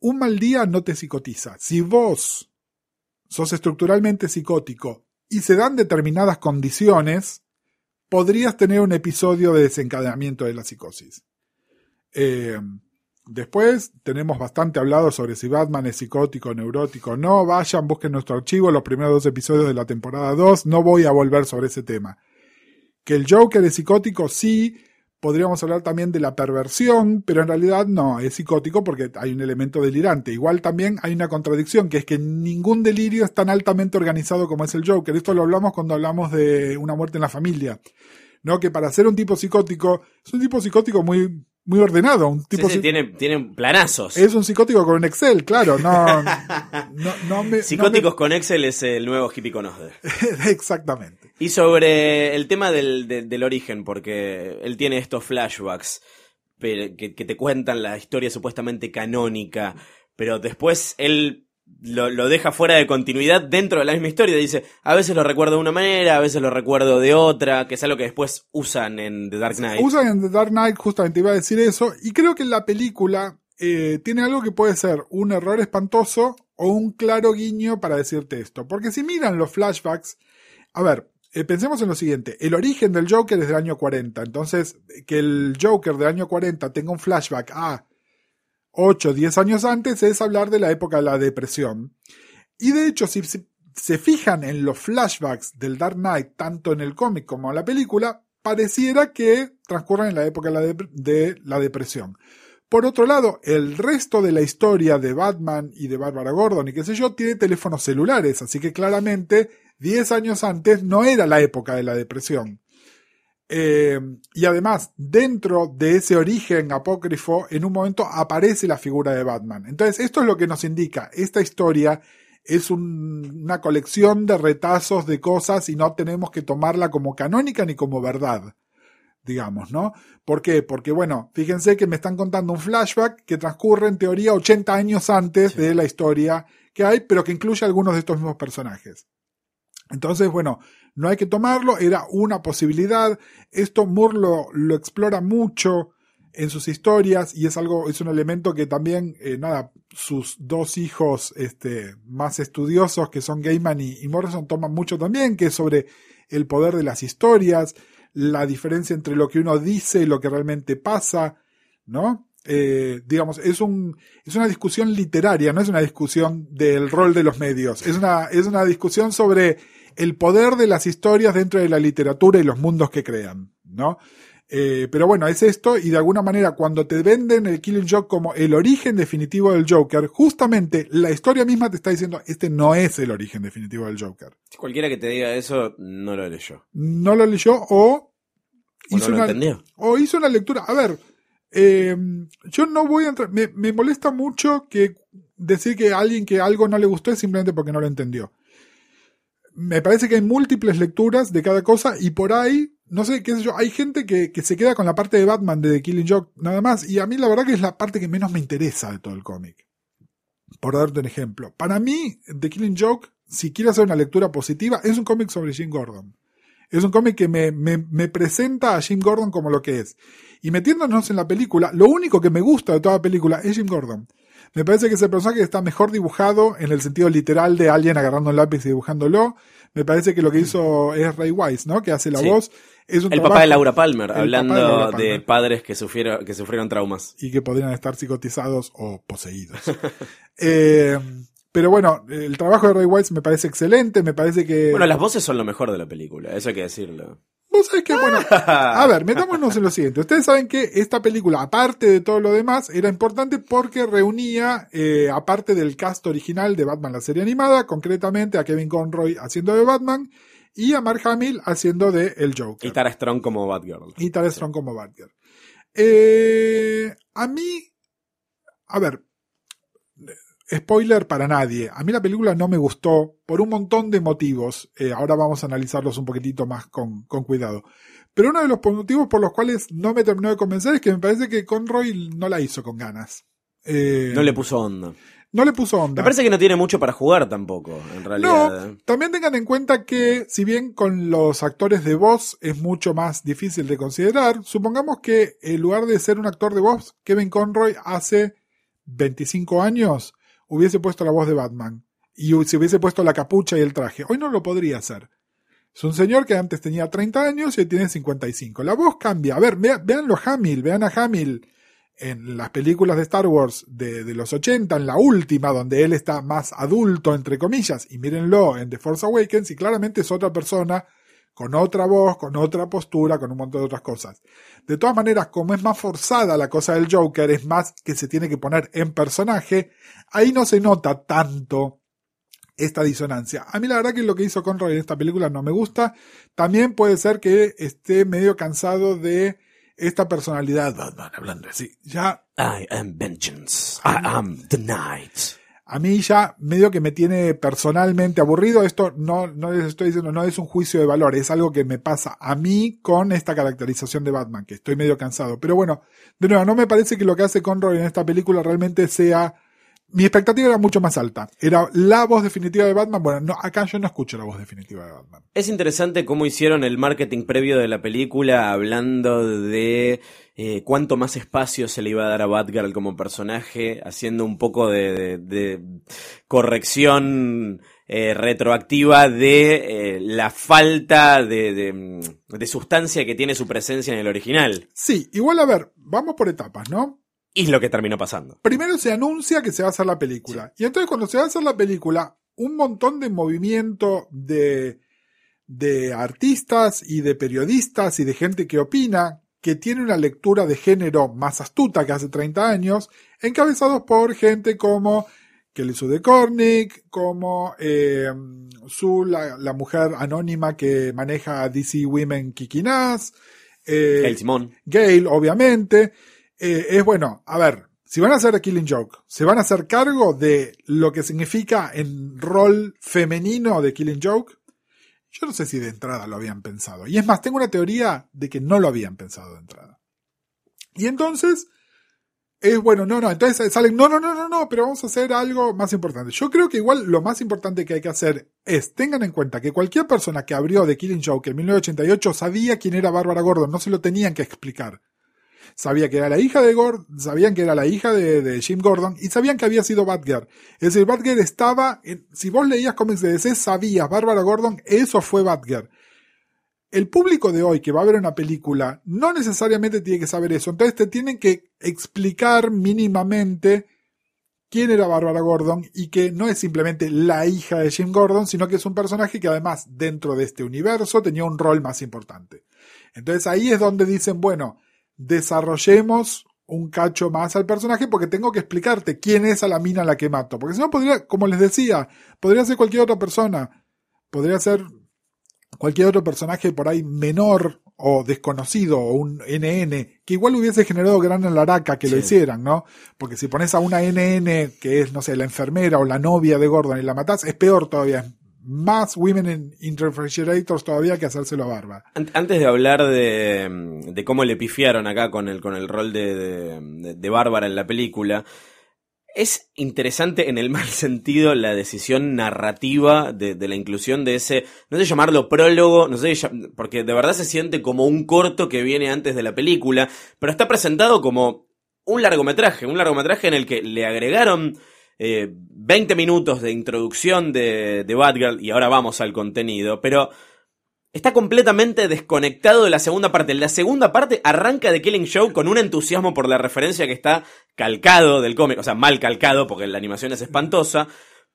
un mal día no te psicotiza. Si vos sos estructuralmente psicótico y se dan determinadas condiciones, podrías tener un episodio de desencadenamiento de la psicosis. Eh, después tenemos bastante hablado sobre si Batman es psicótico, neurótico no. Vayan, busquen nuestro archivo, los primeros dos episodios de la temporada 2. No voy a volver sobre ese tema. Que el Joker es psicótico, sí, podríamos hablar también de la perversión, pero en realidad no, es psicótico porque hay un elemento delirante. Igual también hay una contradicción, que es que ningún delirio es tan altamente organizado como es el Joker. Esto lo hablamos cuando hablamos de una muerte en la familia. ¿No? Que para ser un tipo psicótico, es un tipo psicótico muy, muy ordenado. Un tipo Sí, sí, tiene, tiene planazos. Es un psicótico con Excel, claro. No, no, no me, no Psicóticos con Excel es el nuevo hippie con exactamente. Y sobre el tema del, de- del origen, porque él tiene estos flashbacks que te cuentan la historia supuestamente canónica, pero después él lo, lo deja fuera de continuidad dentro de la misma historia. Dice, a veces lo recuerdo de una manera, a veces lo recuerdo de otra, que es algo que después usan en The Dark Knight. Usan en The Dark Knight, justamente iba a decir eso, y creo que la película eh, tiene algo que puede ser un error espantoso o un claro guiño para decirte esto. Porque si miran los flashbacks, a ver, eh, pensemos en lo siguiente, el origen del Joker es del año 40, entonces que el Joker del año 40 tenga un flashback a 8, 10 años antes es hablar de la época de la depresión. Y de hecho, si se, fijan en los flashbacks del Dark Knight, tanto en el cómic como en la película, pareciera que transcurren en la época de la, dep- de la depresión. Por otro lado, el resto de la historia de Batman y de Bárbara Gordon y qué sé yo, tiene teléfonos celulares, así que claramente 10 años antes no era la época de la depresión. Eh, y además, dentro de ese origen apócrifo, en un momento aparece la figura de Batman. Entonces, esto es lo que nos indica. Esta historia es un- una colección de retazos de cosas y no tenemos que tomarla como canónica ni como verdad. Digamos, ¿no? ¿Por qué? Porque, bueno, fíjense que me están contando un flashback que transcurre en teoría 80 años antes de la historia que hay, pero que incluye algunos de estos mismos personajes. Entonces, bueno, no hay que tomarlo, era una posibilidad. Esto Moore lo, lo explora mucho en sus historias y es algo, es un elemento que también, eh, nada, sus dos hijos este, más estudiosos, que son Gaiman y, y Morrison, toman mucho también, que es sobre el poder de las historias, la diferencia entre lo que uno dice y lo que realmente pasa, ¿no? Eh, digamos, es, un, es una discusión literaria, no es una discusión del rol de los medios, es una, es una discusión sobre el poder de las historias dentro de la literatura y los mundos que crean, ¿no? Eh, pero bueno, es esto, y de alguna manera, cuando te venden el Killing Joke como el origen definitivo del Joker, justamente la historia misma te está diciendo, este no es el origen definitivo del Joker. Cualquiera que te diga eso no lo leyó. No lo leyó o O no hizo lo una, entendió. o hizo una lectura. A ver, eh, yo no voy a entrar. Me, me molesta mucho que decir que a alguien que algo no le gustó es simplemente porque no lo entendió. Me parece que hay múltiples lecturas de cada cosa y por ahí, no sé, qué sé yo, hay gente que, que se queda con la parte de Batman de The Killing Joke nada más y a mí la verdad que es la parte que menos me interesa de todo el cómic. Por darte un ejemplo. Para mí, The Killing Joke, si quiero hacer una lectura positiva, es un cómic sobre Jim Gordon. Es un cómic que me, me, me presenta a Jim Gordon como lo que es. Y metiéndonos en la película, lo único que me gusta de toda la película es Jim Gordon. Me parece que es el personaje que está mejor dibujado en el sentido literal de alguien agarrando un lápiz y dibujándolo. Me parece que lo que hizo es Ray Wise, ¿no? Que hace la Sí. voz. Es un El papá de Laura Palmer, hablando de de, Laura Palmer. padres que sufrieron, que sufrieron traumas. y que podrían estar psicotizados o poseídos. Eh, pero bueno, el trabajo de Ray Wise me parece excelente, me parece que... Bueno, las voces son lo mejor de la película, eso hay que decirlo. Vos sabés que, bueno, a ver, metámonos en lo siguiente. Ustedes saben que esta película, aparte de todo lo demás, era importante porque reunía, eh, aparte del cast original de Batman, la serie animada, concretamente a Kevin Conroy haciendo de Batman y a Mark Hamill haciendo de El Joker. Y Tara Strong como Batgirl. Y Tara Strong como Batgirl. Eh, a mí, a ver, spoiler para nadie. A mí la película no me gustó por un montón de motivos. Eh, ahora vamos a analizarlos un poquitito más con, con cuidado. Pero uno de los motivos por los cuales no me terminó de convencer es que me parece que Conroy no la hizo con ganas. Eh, No le puso onda. no le puso onda. Me parece que no tiene mucho para jugar tampoco, en realidad. No, también tengan en cuenta que si bien con los actores de voz es mucho más difícil de considerar, supongamos que en lugar de ser un actor de voz, Kevin Conroy hace 25 años hubiese puesto la voz de Batman y se hubiese puesto la capucha y el traje. Hoy no lo podría hacer. Es un señor que antes tenía 30 años y hoy tiene 55. La voz cambia. A ver, vea- veanlo Hamill, vean a Hamill en las películas de Star Wars de, de los 80, en la última, donde él está más adulto, entre comillas, y mírenlo en The Force Awakens, y claramente es otra persona con otra voz, con otra postura, con un montón de otras cosas. De todas maneras, como es más forzada la cosa del Joker, es más que se tiene que poner en personaje, ahí no se nota tanto esta disonancia. A mí la verdad que lo que hizo Conroy en esta película no me gusta. También puede ser que esté medio cansado de esta personalidad así. Ya I am vengeance. I am the night. A mí ya medio que me tiene personalmente aburrido. Esto no, no les estoy diciendo, no es un juicio de valor, es algo que me pasa a mí con esta caracterización de Batman, que estoy medio cansado. Pero bueno, de nuevo, no me parece que lo que hace Conroy en esta película realmente sea mi expectativa era mucho más alta. Era la voz definitiva de Batman. Bueno, no, acá yo no escucho la voz definitiva de Batman. Es interesante cómo hicieron el marketing previo de la película hablando de eh, cuánto más espacio se le iba a dar a Batgirl como personaje, haciendo un poco de, de- de corrección eh, retroactiva de eh, la falta de, de, de sustancia que tiene su presencia en el original. Sí, igual a ver, vamos por etapas, ¿no? Y es lo que terminó pasando. Primero se anuncia que se va a hacer la película. Y entonces cuando se va a hacer la película, un montón de movimiento de, de artistas y de periodistas y de gente que opina, que tiene una lectura de género más astuta que hace 30 años, encabezados por gente como Kelly Sue de Cornick, como eh, Sue, la, la mujer anónima que maneja a DC Women Kikinaz, eh, El Simón. Gale, obviamente. Eh, es bueno, a ver, si van a hacer Killing Joke, se van a hacer cargo de lo que significa en rol femenino de Killing Joke. Yo no sé si de entrada lo habían pensado. Y es más, tengo una teoría de que no lo habían pensado de entrada. Y entonces, es bueno, no, no, entonces salen, no, no, no, no, no, pero vamos a hacer algo más importante. Yo creo que igual lo más importante que hay que hacer es, tengan en cuenta que cualquier persona que abrió The Killing Joke en 1988 sabía quién era Bárbara Gordon, no se lo tenían que explicar. Sabía que era la hija de Gordon, sabían que era la hija de, Jim Gordon y sabían que había sido Batgirl. Es decir, Batgirl estaba, en- si vos leías cómics de DC, sabías, Bárbara Gordon, eso fue Batgirl. El público de hoy que va a ver una película no necesariamente tiene que saber eso, entonces te tienen que explicar mínimamente quién era Bárbara Gordon y que no es simplemente la hija de Jim Gordon, sino que es un personaje que además dentro de este universo tenía un rol más importante. Entonces ahí es donde dicen, bueno, desarrollemos un cacho más al personaje porque tengo que explicarte quién es a la mina a la que mato. Porque si no podría, como les decía, podría ser cualquier otra persona. Podría ser cualquier otro personaje por ahí menor o desconocido o un NN que igual hubiese generado gran alaraca que lo hicieran, ¿no? Porque si pones a una NN que es, no sé, la enfermera o la novia de Gordon y la matás, es peor todavía. Más women in, in refrigerators todavía que hacérselo a Barba. An- Antes de hablar de, de cómo le pifiaron acá con el, con el rol de, de, Bárbara en la película, es interesante en el mal sentido la decisión narrativa de, la inclusión de ese, no sé llamarlo prólogo, no sé, porque de verdad se siente como un corto que viene antes de la película, pero está presentado como un largometraje, un largometraje en el que le agregaron eh, 20 minutos de introducción de, de Batgirl y ahora vamos al contenido, pero está completamente desconectado de la segunda parte. La segunda parte arranca de Killing Show con un entusiasmo por la referencia que está calcado del cómic, o sea, mal calcado porque la animación es espantosa.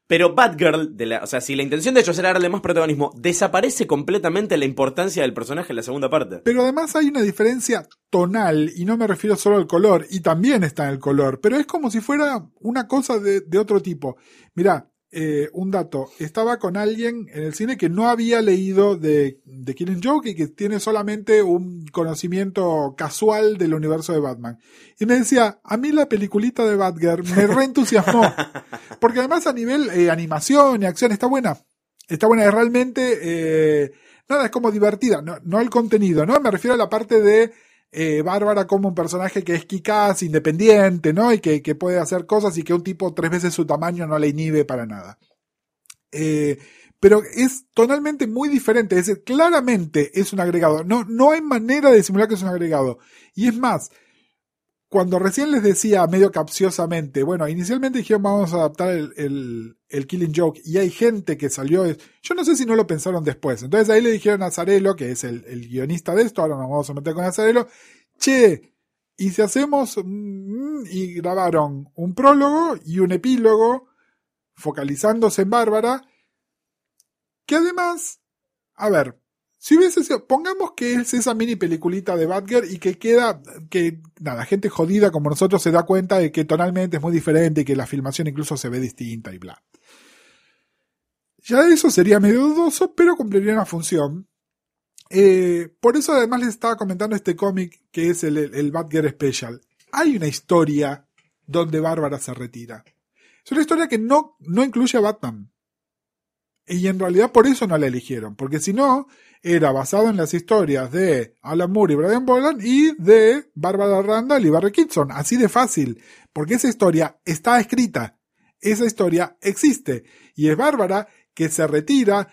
Pero Batgirl, de la, o sea, si la intención de ellos era darle más protagonismo, desaparece completamente la importancia del personaje en la segunda parte. Pero además hay una diferencia tonal, y no me refiero solo al color, y también está en el color, pero es como si fuera una cosa de, de otro tipo. Mirá, eh, un dato, estaba con alguien en el cine que no había leído de, de Killing Joke y que tiene solamente un conocimiento casual del universo de Batman. Y me decía, a mí la peliculita de Batgirl me reentusiasmó, porque además a nivel eh, animación y acción está buena. Está buena, es realmente... eh, nada, es como divertida, no, no el contenido, ¿no? Me refiero a la parte de eh, Bárbara como un personaje que es quizás independiente, ¿no? Y que, que puede hacer cosas y que un tipo tres veces su tamaño no le inhibe para nada. Eh, pero es tonalmente muy diferente, es decir, claramente es un agregado. No, no hay manera de simular que es un agregado. Y es más, cuando recién les decía medio capciosamente, bueno, inicialmente dijeron vamos a adaptar el, Killing Joke y hay gente que salió, yo no sé si no lo pensaron después, entonces ahí le dijeron a Zarello, que es el, guionista de esto, ahora nos vamos a meter con Zarello, che, y si hacemos, mm, y grabaron un prólogo y un epílogo focalizándose en Bárbara, que además, a ver, Si hubiese sido, pongamos que es esa mini peliculita de Batgirl y que queda, que nada, gente jodida como nosotros se da cuenta de que tonalmente es muy diferente y que la filmación incluso se ve distinta y bla. Ya eso sería medio dudoso, pero cumpliría una función. Eh, por eso además les estaba comentando este cómic que es el, el Batgirl Special. Hay una historia donde Bárbara se retira. Es una historia que no, no incluye a Batman. Y en realidad por eso no la eligieron, porque si no, era basado en las historias de Alan Moore y Brian Boland y de Bárbara Randall y Barry Kitson. Así de fácil, porque esa historia está escrita. Esa historia existe. Y es Bárbara que se retira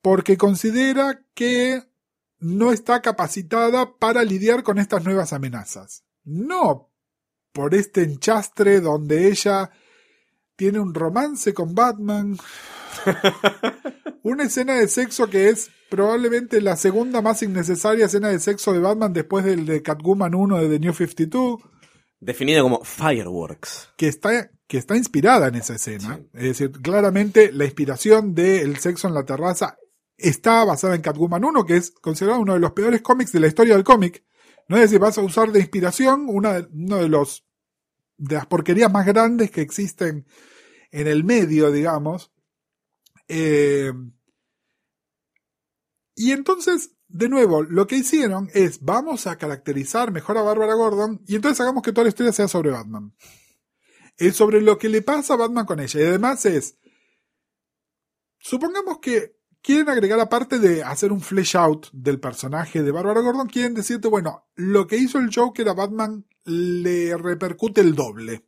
porque considera que no está capacitada para lidiar con estas nuevas amenazas. No por este enchastre donde ella tiene un romance con Batman. Una escena de sexo que es probablemente la segunda más innecesaria escena de sexo de Batman después del de Catwoman 1 de The New 52. Definido como Fireworks. Que está, que está inspirada en esa escena. Es decir, claramente la inspiración del sexo en la terraza está basada en Catwoman 1, que es considerado uno de los peores cómics de la historia del cómic. No es decir, vas a usar de inspiración una de, uno de los de las porquerías más grandes que existen en el medio, digamos. Eh, y entonces, de nuevo, lo que hicieron es, vamos a caracterizar mejor a Bárbara Gordon y entonces hagamos que toda la historia sea sobre Batman. Es sobre lo que le pasa a Batman con ella. Y además es, supongamos que quieren agregar aparte de hacer un flesh out del personaje de Bárbara Gordon, quieren decirte, bueno, lo que hizo el Joker a Batman le repercute el doble.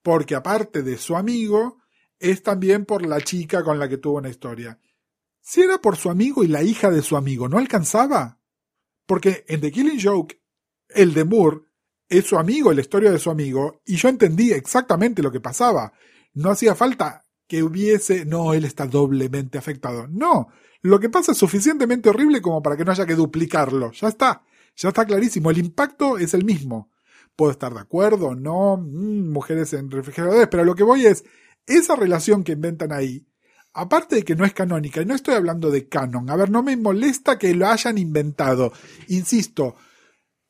Porque aparte de su amigo, es también por la chica con la que tuvo una historia. Si era por su amigo y la hija de su amigo, ¿no alcanzaba? Porque en The Killing Joke, el de Moore es su amigo, la historia de su amigo, y yo entendí exactamente lo que pasaba. No hacía falta que hubiese, no, él está doblemente afectado. No, lo que pasa es suficientemente horrible como para que no haya que duplicarlo. Ya está, ya está clarísimo, el impacto es el mismo. Puedo estar de acuerdo, no, mm, mujeres en refrigeradores, pero lo que voy es, esa relación que inventan ahí, aparte de que no es canónica, y no estoy hablando de canon, a ver, no me molesta que lo hayan inventado, insisto,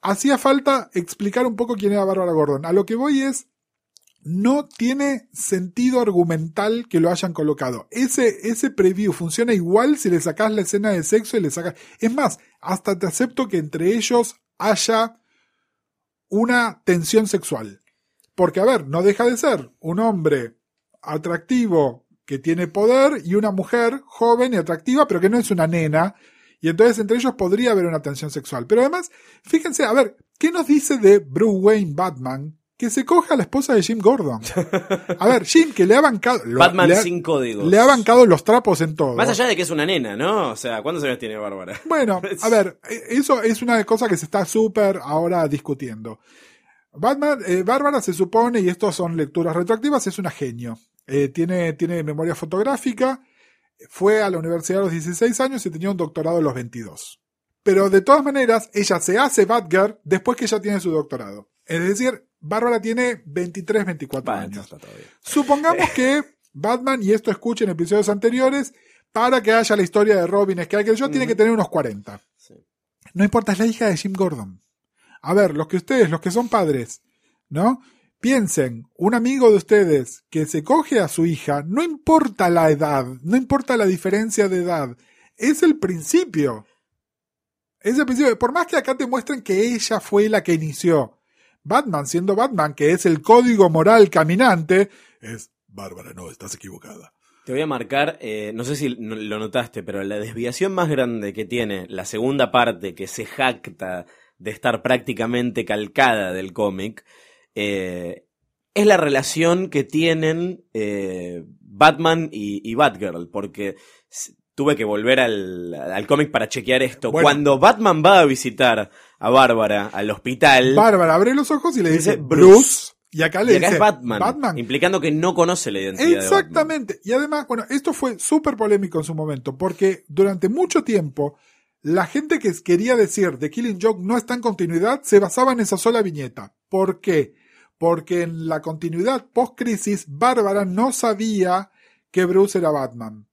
hacía falta explicar un poco quién era Bárbara Gordon. A lo que voy es, no tiene sentido argumental que lo hayan colocado. Ese, ese preview funciona igual si le sacas la escena de sexo y le sacas. Es más, hasta te acepto que entre ellos haya una tensión sexual. Porque, a ver, no deja de ser un hombre atractivo que tiene poder y una mujer joven y atractiva, pero que no es una nena. Y entonces entre ellos podría haber una tensión sexual. Pero además, fíjense, a ver, ¿qué nos dice de Bruce Wayne Batman que se coja a la esposa de Jim Gordon. A ver, Jim, que le ha bancado. Batman le ha, sin códigos. Le ha bancado los trapos en todo. Más allá de que es una nena, ¿no? O sea, ¿cuántos años tiene Bárbara? Bueno, a ver, eso es una cosa que se está súper ahora discutiendo. Batman, eh, Bárbara se supone, y esto son lecturas retroactivas, es una genio. Eh, tiene, tiene memoria fotográfica, fue a la universidad a los 16 años y tenía un doctorado a los 22. Pero de todas maneras, ella se hace Batgirl después que ella tiene su doctorado. Es decir, Bárbara tiene 23, 24 Va, años. Supongamos que Batman, y esto escuchen episodios anteriores, para que haya la historia de Robin, es que aquel yo, tiene que tener unos 40. Sí. No importa, es la hija de Jim Gordon. A ver, los que ustedes, los que son padres, ¿no? Piensen, un amigo de ustedes que se coge a su hija, no importa la edad, no importa la diferencia de edad, es el principio. Es el principio. Por más que acá te muestren que ella fue la que inició. Batman, siendo Batman, que es el código moral caminante, es Bárbara, no, estás equivocada. Te voy a marcar, eh, no sé si lo notaste, pero la desviación más grande que tiene la segunda parte, que se jacta de estar prácticamente calcada del cómic, eh, es la relación que tienen eh, Batman y, y, Batgirl, porque tuve que volver al, al cómic para chequear esto. Bueno. Cuando Batman va a visitar a Bárbara al hospital, Bárbara abre los ojos y le dice, Bruce. Bruce. Y acá le y acá dice es Batman, Batman. implicando que no conoce la identidad de Batman. Exactamente. Y además, bueno, esto fue súper polémico en su momento, porque durante mucho tiempo, la gente que quería decir The Killing Joke no está en continuidad se basaba en esa sola viñeta. ¿Por qué? Porque en la continuidad post-crisis, Bárbara no sabía que Bruce era Batman.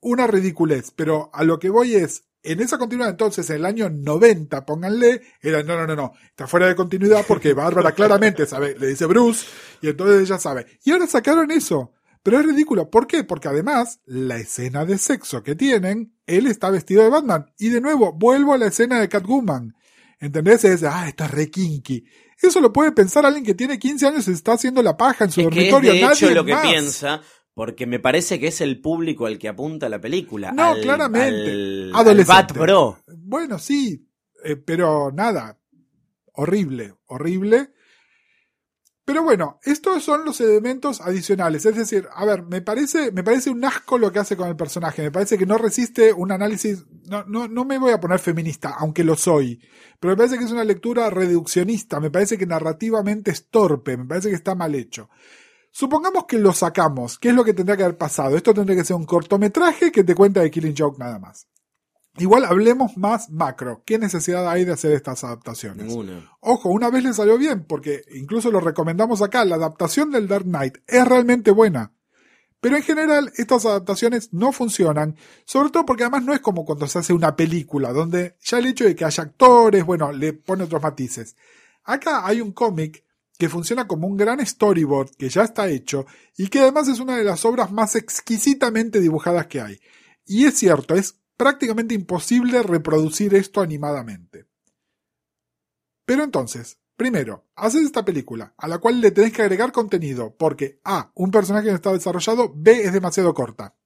una ridiculez, pero a lo que voy es, en esa continuidad entonces, en el año 90, pónganle, era, no, no, no, no, está fuera de continuidad porque Bárbara claramente sabe, le dice Bruce, y entonces ella sabe. Y ahora sacaron eso. Pero es ridículo. ¿Por qué? Porque además, la escena de sexo que tienen, él está vestido de Batman. Y de nuevo, vuelvo a la escena de Catwoman. ¿Entendés? Es, ah, esto es re kinky. Eso lo puede pensar alguien que tiene 15 años y está haciendo la paja en su Es que es dormitorio. de hecho Nadie lo que más. piensa, porque me parece que es el público al que apunta la película. No, al- claramente. al- al Adolescente. Bat Bro. Bueno, sí, eh, pero nada. Horrible, horrible. Pero bueno, estos son los elementos adicionales. Es decir, a ver, me parece, me parece un asco lo que hace con el personaje. Me parece que no resiste un análisis. No, no, no me voy a poner feminista, aunque lo soy. Pero me parece que es una lectura reduccionista. Me parece que narrativamente es torpe. Me parece que está mal hecho. Supongamos que lo sacamos. ¿Qué es lo que tendría que haber pasado? Esto tendría que ser un cortometraje que te cuenta de Killing Joke nada más. Igual hablemos más macro. ¿Qué necesidad hay de hacer estas adaptaciones? Ninguna. Ojo, una vez le salió bien, porque incluso lo recomendamos acá. La adaptación del Dark Knight es realmente buena. Pero en general, estas adaptaciones no funcionan, sobre todo porque además no es como cuando se hace una película, donde ya el hecho de que haya actores, bueno, le pone otros matices. Acá hay un cómic que funciona como un gran storyboard que ya está hecho y que además es una de las obras más exquisitamente dibujadas que hay. Y es cierto, es prácticamente imposible reproducir esto animadamente. Pero entonces, primero, haces esta película, a la cual le tenés que agregar contenido, porque A, un personaje no está desarrollado, B, es demasiado corta.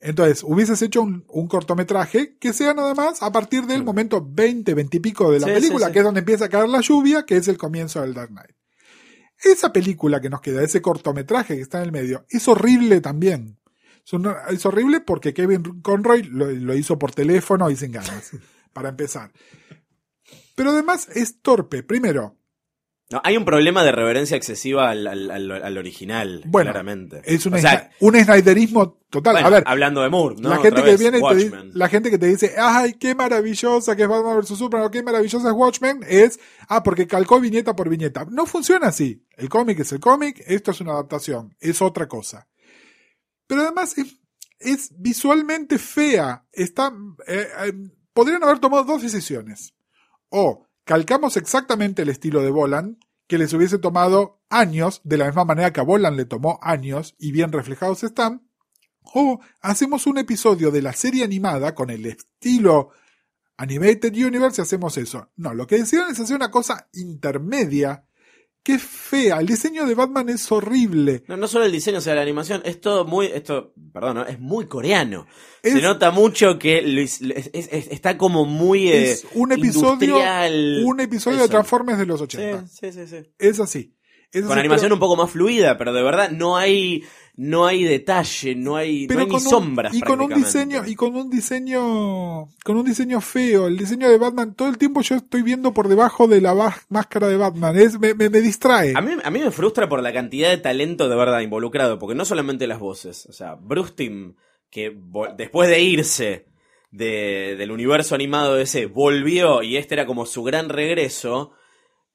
Entonces, hubieses hecho un, un cortometraje que sea nada más a partir del momento 20, 20 y pico de la Sí, película, sí, sí. que es donde empieza a caer la lluvia, que es el comienzo del Dark Knight. Esa película que nos queda, ese cortometraje que está en el medio, es horrible también. Es, un- es horrible porque Kevin Conroy lo, lo hizo por teléfono y sin ganas, para empezar. Pero además es torpe. Primero, No, hay un problema de reverencia excesiva al, al- al- al original, Bueno, claramente. es un, O sea, un sniderismo total. bueno, a ver, hablando de Moore, ¿no? la Otra gente que vez, viene y te la gente que te dice, ay, qué maravillosa que es Batman vs Superman, o qué maravillosa es Watchmen, es, ah, porque calcó viñeta por viñeta. No funciona así. El cómic es el cómic, esto es una adaptación, es otra cosa. Pero además es, visualmente fea. Está, eh, eh, podrían haber tomado dos decisiones. O calcamos exactamente el estilo de Bolan, que les hubiese tomado años, de la misma manera que a Bolan le tomó años, y bien reflejados están, o hacemos un episodio de la serie animada con el estilo Animated Universe y hacemos eso. No, lo que decidieron es hacer una cosa intermedia es fea. El diseño de Batman es horrible. No, no solo el diseño, o sea, la animación, es todo muy, esto, perdón, ¿no? es muy coreano. Es- Se nota mucho que lo es- es- es- es- está como muy eh, es un episodio, industrial. un episodio de. Transformers de los Sí, 80. sí, sí, sí. Es así. Con animación un poco más fluida, pero de verdad no hay no hay detalle, no hay, no pero hay ni con un- sombras. y con un diseño y con un diseño con un diseño feo. El diseño de Batman todo el tiempo yo estoy viendo por debajo de la máscara de Batman. Es me, me, me distrae. A mí, a mí me frustra por la cantidad de talento de verdad involucrado, porque no solamente las voces, o sea, Bruce Timm, que después de irse de- del universo animado ese, volvió y este era como su gran regreso,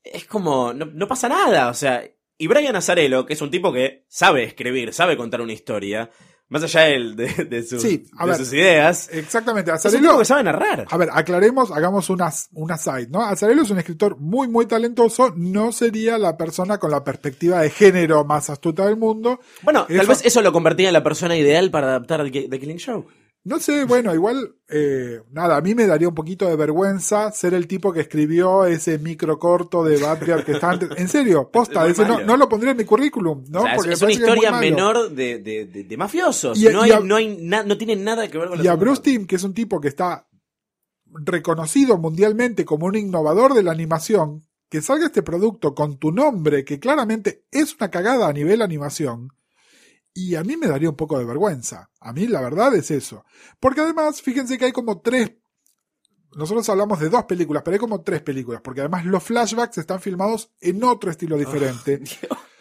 es como, no, no pasa nada, o sea, y Brian Azarello, que es un tipo que sabe escribir, sabe contar una historia, más allá de, de- de sus, Sí, a de ver. sus ideas, exactamente es un Azarello- tipo que sabe narrar. A ver, aclaremos, hagamos una, una side, ¿no? Azarello es un escritor muy, muy talentoso, no sería la persona con la perspectiva de género más astuta del mundo. Bueno, tal vez eso lo convertía en la persona ideal para adaptar The Killing Show. No sé, bueno, igual, eh, nada, a mí me daría un poquito de vergüenza ser el tipo que escribió ese micro corto de Batgirl que está antes. En serio, posta, ese no, lo pondría en mi currículum, ¿no? O sea, es- Porque es, una historia menor de, de- de- de mafiosos. Y no, y hay, a- no, hay na- no tiene nada que ver con la Y a Bruce. Timm, que es un tipo que está reconocido mundialmente como un innovador de la animación, que salga este producto con tu nombre, que claramente es una cagada a nivel animación, y a mí me daría un poco de vergüenza. A mí la verdad es eso. Porque además, fíjense que hay como tres... Nosotros hablamos de dos películas, pero hay como tres películas, porque además los flashbacks están filmados en otro estilo diferente.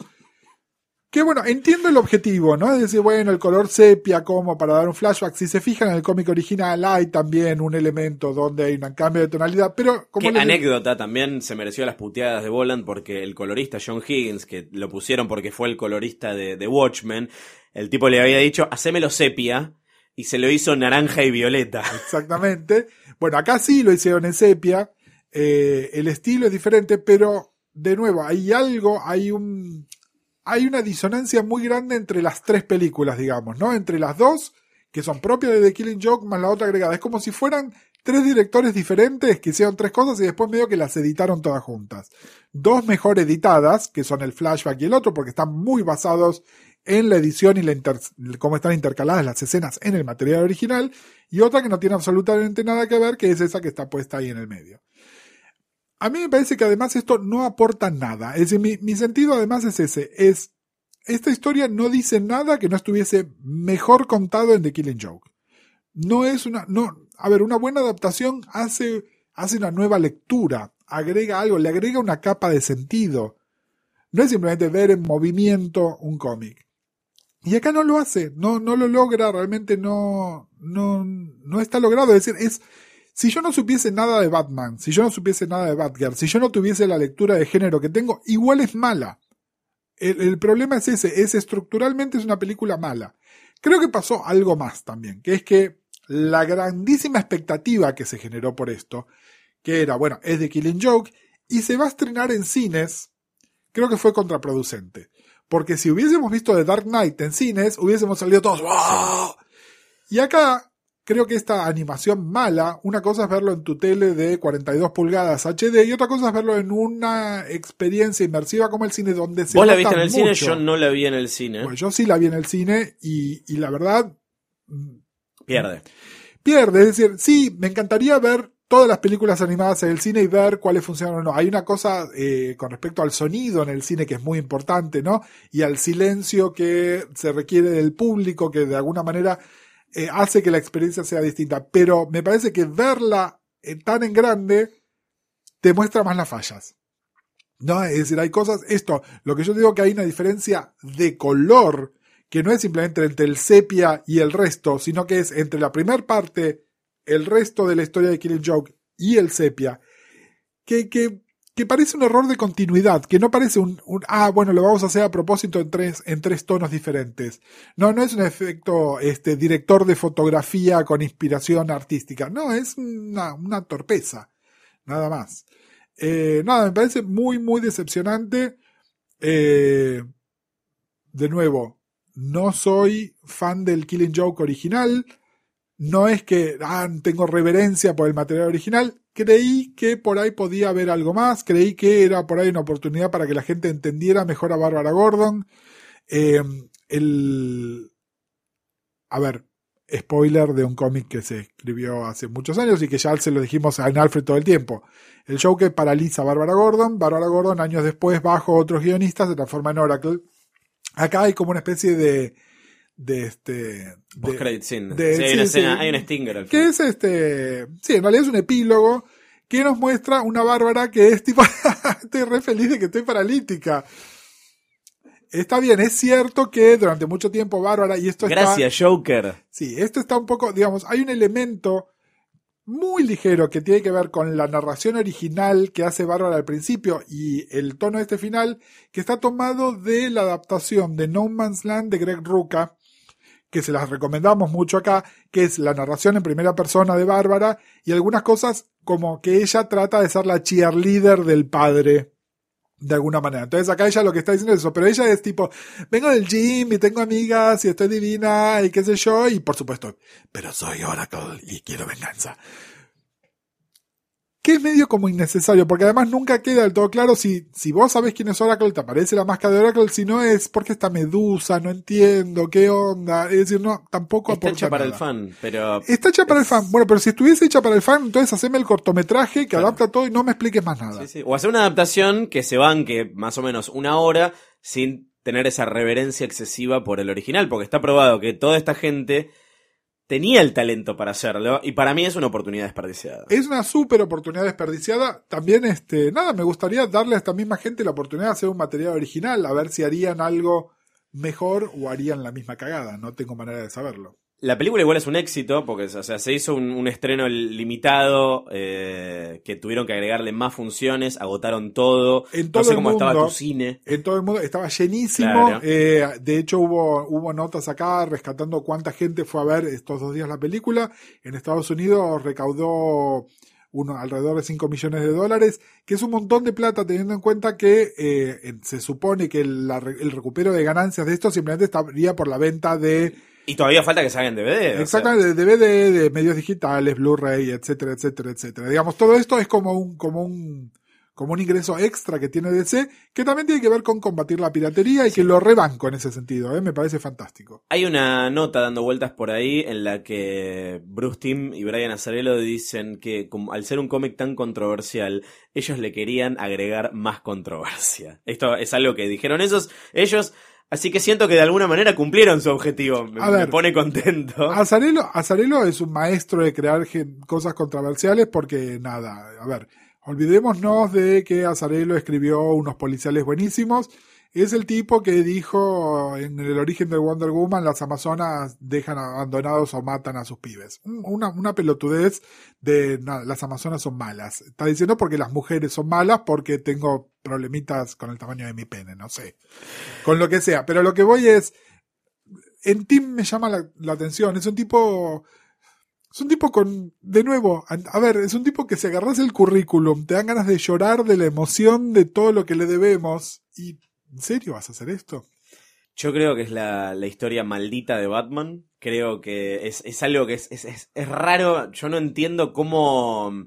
Que bueno, entiendo el objetivo, ¿no? Es decir, bueno, el color sepia como para dar un flashback. Si se fijan en el cómic original hay también un elemento donde hay un cambio de tonalidad, pero como les- anécdota también se mereció las puteadas de Boland porque el colorista John Higgins, que lo pusieron porque fue el colorista de, de Watchmen, el tipo le había dicho, hacémelo sepia. y se lo hizo naranja y violeta. Exactamente. Bueno, acá sí lo hicieron en sepia. Eh, el estilo es diferente, pero de nuevo, hay algo, hay un. Hay una disonancia muy grande entre las tres películas, digamos, ¿no? Entre las dos, que son propias de The Killing Joke, más la otra agregada. Es como si fueran tres directores diferentes que hicieron tres cosas y después medio que las editaron todas juntas. Dos mejor editadas, que son el flashback y el otro, porque están muy basados en la edición y la cómo están intercaladas las escenas en el material original, y otra que no tiene absolutamente nada que ver, que es esa que está puesta ahí en el medio. A mí me parece que además esto no aporta nada. Es decir, mi, mi sentido además es ese. Es, esta historia no dice nada que no estuviese mejor contado en The Killing Joke. No es una, no, a ver, una buena adaptación hace, hace una nueva lectura, agrega algo, le agrega una capa de sentido. No es simplemente ver en movimiento un cómic. Y acá no lo hace, no, no lo logra, realmente no, no, no está logrado. Es decir, es, si yo no supiese nada de Batman, si yo no supiese nada de Batgirl, si yo no tuviese la lectura de género que tengo, igual es mala. El, problema es ese, es estructuralmente es una película mala. Creo que pasó algo más también, que es que la grandísima expectativa que se generó por esto, que era, bueno, es de Killing Joke, y se va a estrenar en cines, creo que fue contraproducente. Porque si hubiésemos visto The Dark Knight en cines, hubiésemos salido todos ¡Wow! Y acá, creo que esta animación mala, una cosa es verlo en tu tele de 42 pulgadas HD y otra cosa es verlo en una experiencia inmersiva como el cine donde se Vos la viste en el cine, yo no la vi en el cine. Bueno, yo sí la vi en el cine y, y la verdad Pierde. pierde. Es decir, sí, me encantaría ver todas las películas animadas en el cine y ver cuáles funcionan o no. Hay una cosa eh, con respecto al sonido en el cine que es muy importante, ¿no? Y al silencio que se requiere del público, que de alguna manera eh, hace que la experiencia sea distinta. Pero me parece que verla eh, tan en grande te muestra más las fallas. ¿No? Es decir, hay cosas, esto, lo que yo digo que hay una diferencia de color, que no es simplemente entre el sepia y el resto, sino que es entre la primera parte, el resto de la historia de Killing Joke y el sepia, que, que parece un error de continuidad, que no parece un, un, ah, bueno, lo vamos a hacer a propósito en tres, en tres tonos diferentes. No, no es un efecto, este, director de fotografía con inspiración artística. No, es una, una torpeza. Nada más. Eh, nada, me parece muy, muy decepcionante. Eh, de nuevo, no soy fan del Killing Joke original. No es que ah, tengo reverencia por el material original. Creí que por ahí podía haber algo más. Creí que era por ahí una oportunidad para que la gente entendiera mejor a Bárbara Gordon. Eh, el. A ver, spoiler de un cómic que se escribió hace muchos años y que ya se lo dijimos a Alfred todo el tiempo. El show que paraliza a Bárbara Gordon. Bárbara Gordon, años después, bajo otros guionistas, se transforma en Oracle. Acá hay como una especie de. De este. de- scene. de- Sí, hay, sí, una escena- sí. hay un stinger al que es este. Sí, en realidad es un epílogo que nos muestra una Bárbara que es tipo. estoy re feliz de que estoy paralítica. Está bien, es cierto que durante mucho tiempo Bárbara, y esto está. Gracias, Joker. Sí, esto está un poco, digamos, hay un elemento muy ligero que tiene que ver con la narración original que hace Bárbara al principio y el tono de este final, que está tomado de la adaptación de No Man's Land de Greg Rucka, que se las recomendamos mucho acá, que es la narración en primera persona de Bárbara y algunas cosas como que ella trata de ser la cheerleader del padre. De alguna manera. Entonces acá ella lo que está diciendo es eso, pero ella es tipo, vengo del gym y tengo amigas y estoy divina y qué sé yo, y por supuesto, pero soy Oracle y quiero venganza. Que es medio como innecesario, porque además nunca queda del todo claro si, si vos sabés quién es Oracle, te aparece la máscara de Oracle, si no es porque esta medusa, no entiendo, qué onda, es decir, no, tampoco Está hecha para el fan, pero Está hecha para el fan. Bueno, pero si estuviese hecha para el fan, entonces haceme el cortometraje que Claro. adapta todo y no me expliques más nada. Sí, sí. O hacer una adaptación que se banque más o menos una hora sin tener esa reverencia excesiva por el original, porque está probado que toda esta gente tenía el talento para hacerlo y para mí es una oportunidad desperdiciada. Es una súper oportunidad desperdiciada. También, este, nada, me gustaría darle a esta misma gente la oportunidad de hacer un material original, a ver si harían algo mejor o harían la misma cagada. No tengo manera de saberlo. La película igual es un éxito, porque o sea, se hizo un, un estreno limitado, eh, que tuvieron que agregarle más funciones, agotaron todo. En todo no sé el cómo estaba mundo. tu cine. En todo el mundo estaba llenísimo. Claro. eh, de hecho, hubo, hubo notas acá rescatando cuánta gente fue a ver estos dos días la película. En Estados Unidos recaudó uno, alrededor de 5 millones de dólares, que es un montón de plata teniendo en cuenta que eh, se supone que el, la re- el recupero de ganancias de esto simplemente estaría por la venta de Y todavía falta que salgan DVD. o sea. Exactamente, de DVD, de medios digitales, Blu-ray, etcétera, etcétera, etcétera. Digamos, todo esto es como un, como un, como un ingreso extra que tiene DC, que también tiene que ver con combatir la piratería y que lo rebanco en ese sentido, ¿eh? me parece fantástico. Hay una nota dando vueltas por ahí en la que Bruce Timm y Brian Azzarello dicen que al ser un cómic tan controversial, ellos le querían agregar más controversia. Esto es algo que dijeron esos, ellos, así que siento que de alguna manera cumplieron su objetivo. Me, A me ver. pone contento. Azarelo, Azarelo es un maestro de crear cosas controversiales porque nada, a ver, olvidémonos de que Azarelo escribió unos policiales buenísimos. Es el tipo que dijo en el origen de Wonder Woman, las Amazonas dejan abandonados o matan a sus pibes. Un- Una, una pelotudez de nada, las Amazonas son malas. Está diciendo porque las mujeres son malas porque tengo problemitas con el tamaño de mi pene, no sé. Con lo que sea. Pero lo que voy es, en Tim me llama la, la atención. Es un tipo. Es un tipo con. De nuevo, a ver, es un tipo que si agarras el currículum, te dan ganas de llorar de la emoción de todo lo que le debemos. Y. ¿En serio vas a hacer esto? Yo creo que es la, la historia maldita de Batman. Creo que es, es algo que es, es, es- raro. Yo no entiendo cómo,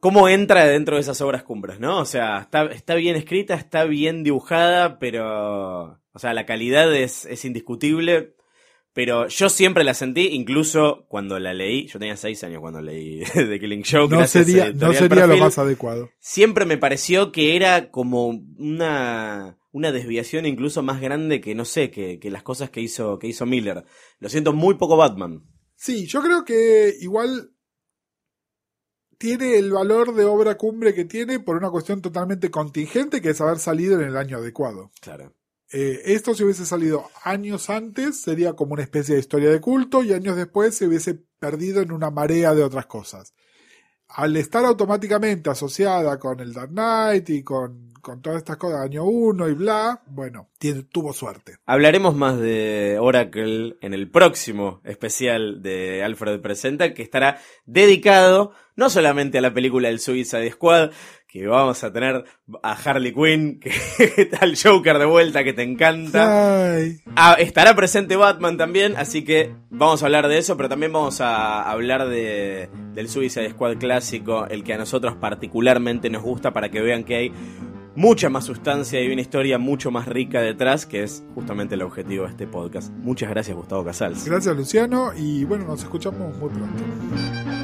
cómo entra dentro de esas obras cumbres, ¿no? O sea, está, está bien escrita, está bien dibujada, pero. O sea, la calidad es, es indiscutible. Pero yo siempre la sentí, incluso cuando la leí. Yo tenía seis años cuando leí The Killing Joke. No sería, no Editorial sería lo más adecuado. siempre me pareció que era como una, una desviación incluso más grande que, no sé, que, que las cosas que hizo, que hizo Miller. Lo siento muy poco Batman. Sí, yo creo que igual tiene el valor de obra cumbre que tiene por una cuestión totalmente contingente que es haber salido en el año adecuado. Claro. Eh, esto si hubiese salido años antes sería como una especie de historia de culto y años después se hubiese perdido en una marea de otras cosas. Al estar automáticamente asociada con el Dark Knight y con, con todas estas cosas, año 1 y bla, bueno, tuvo suerte. Hablaremos más de Oracle en el próximo especial de Alfred Presenta, que estará dedicado no solamente a la película del Suicide Squad, que vamos a tener a Harley Quinn, que el Joker de vuelta, que te encanta. Ah, estará presente Batman también, así que vamos a hablar de eso, pero también vamos a hablar de, del Suicide Squad clásico, el que a nosotros particularmente nos gusta para que vean que hay mucha más sustancia y una historia mucho más rica detrás, que es justamente el objetivo de este podcast. Muchas gracias Gustavo Casals. gracias Luciano y bueno, nos escuchamos muy pronto.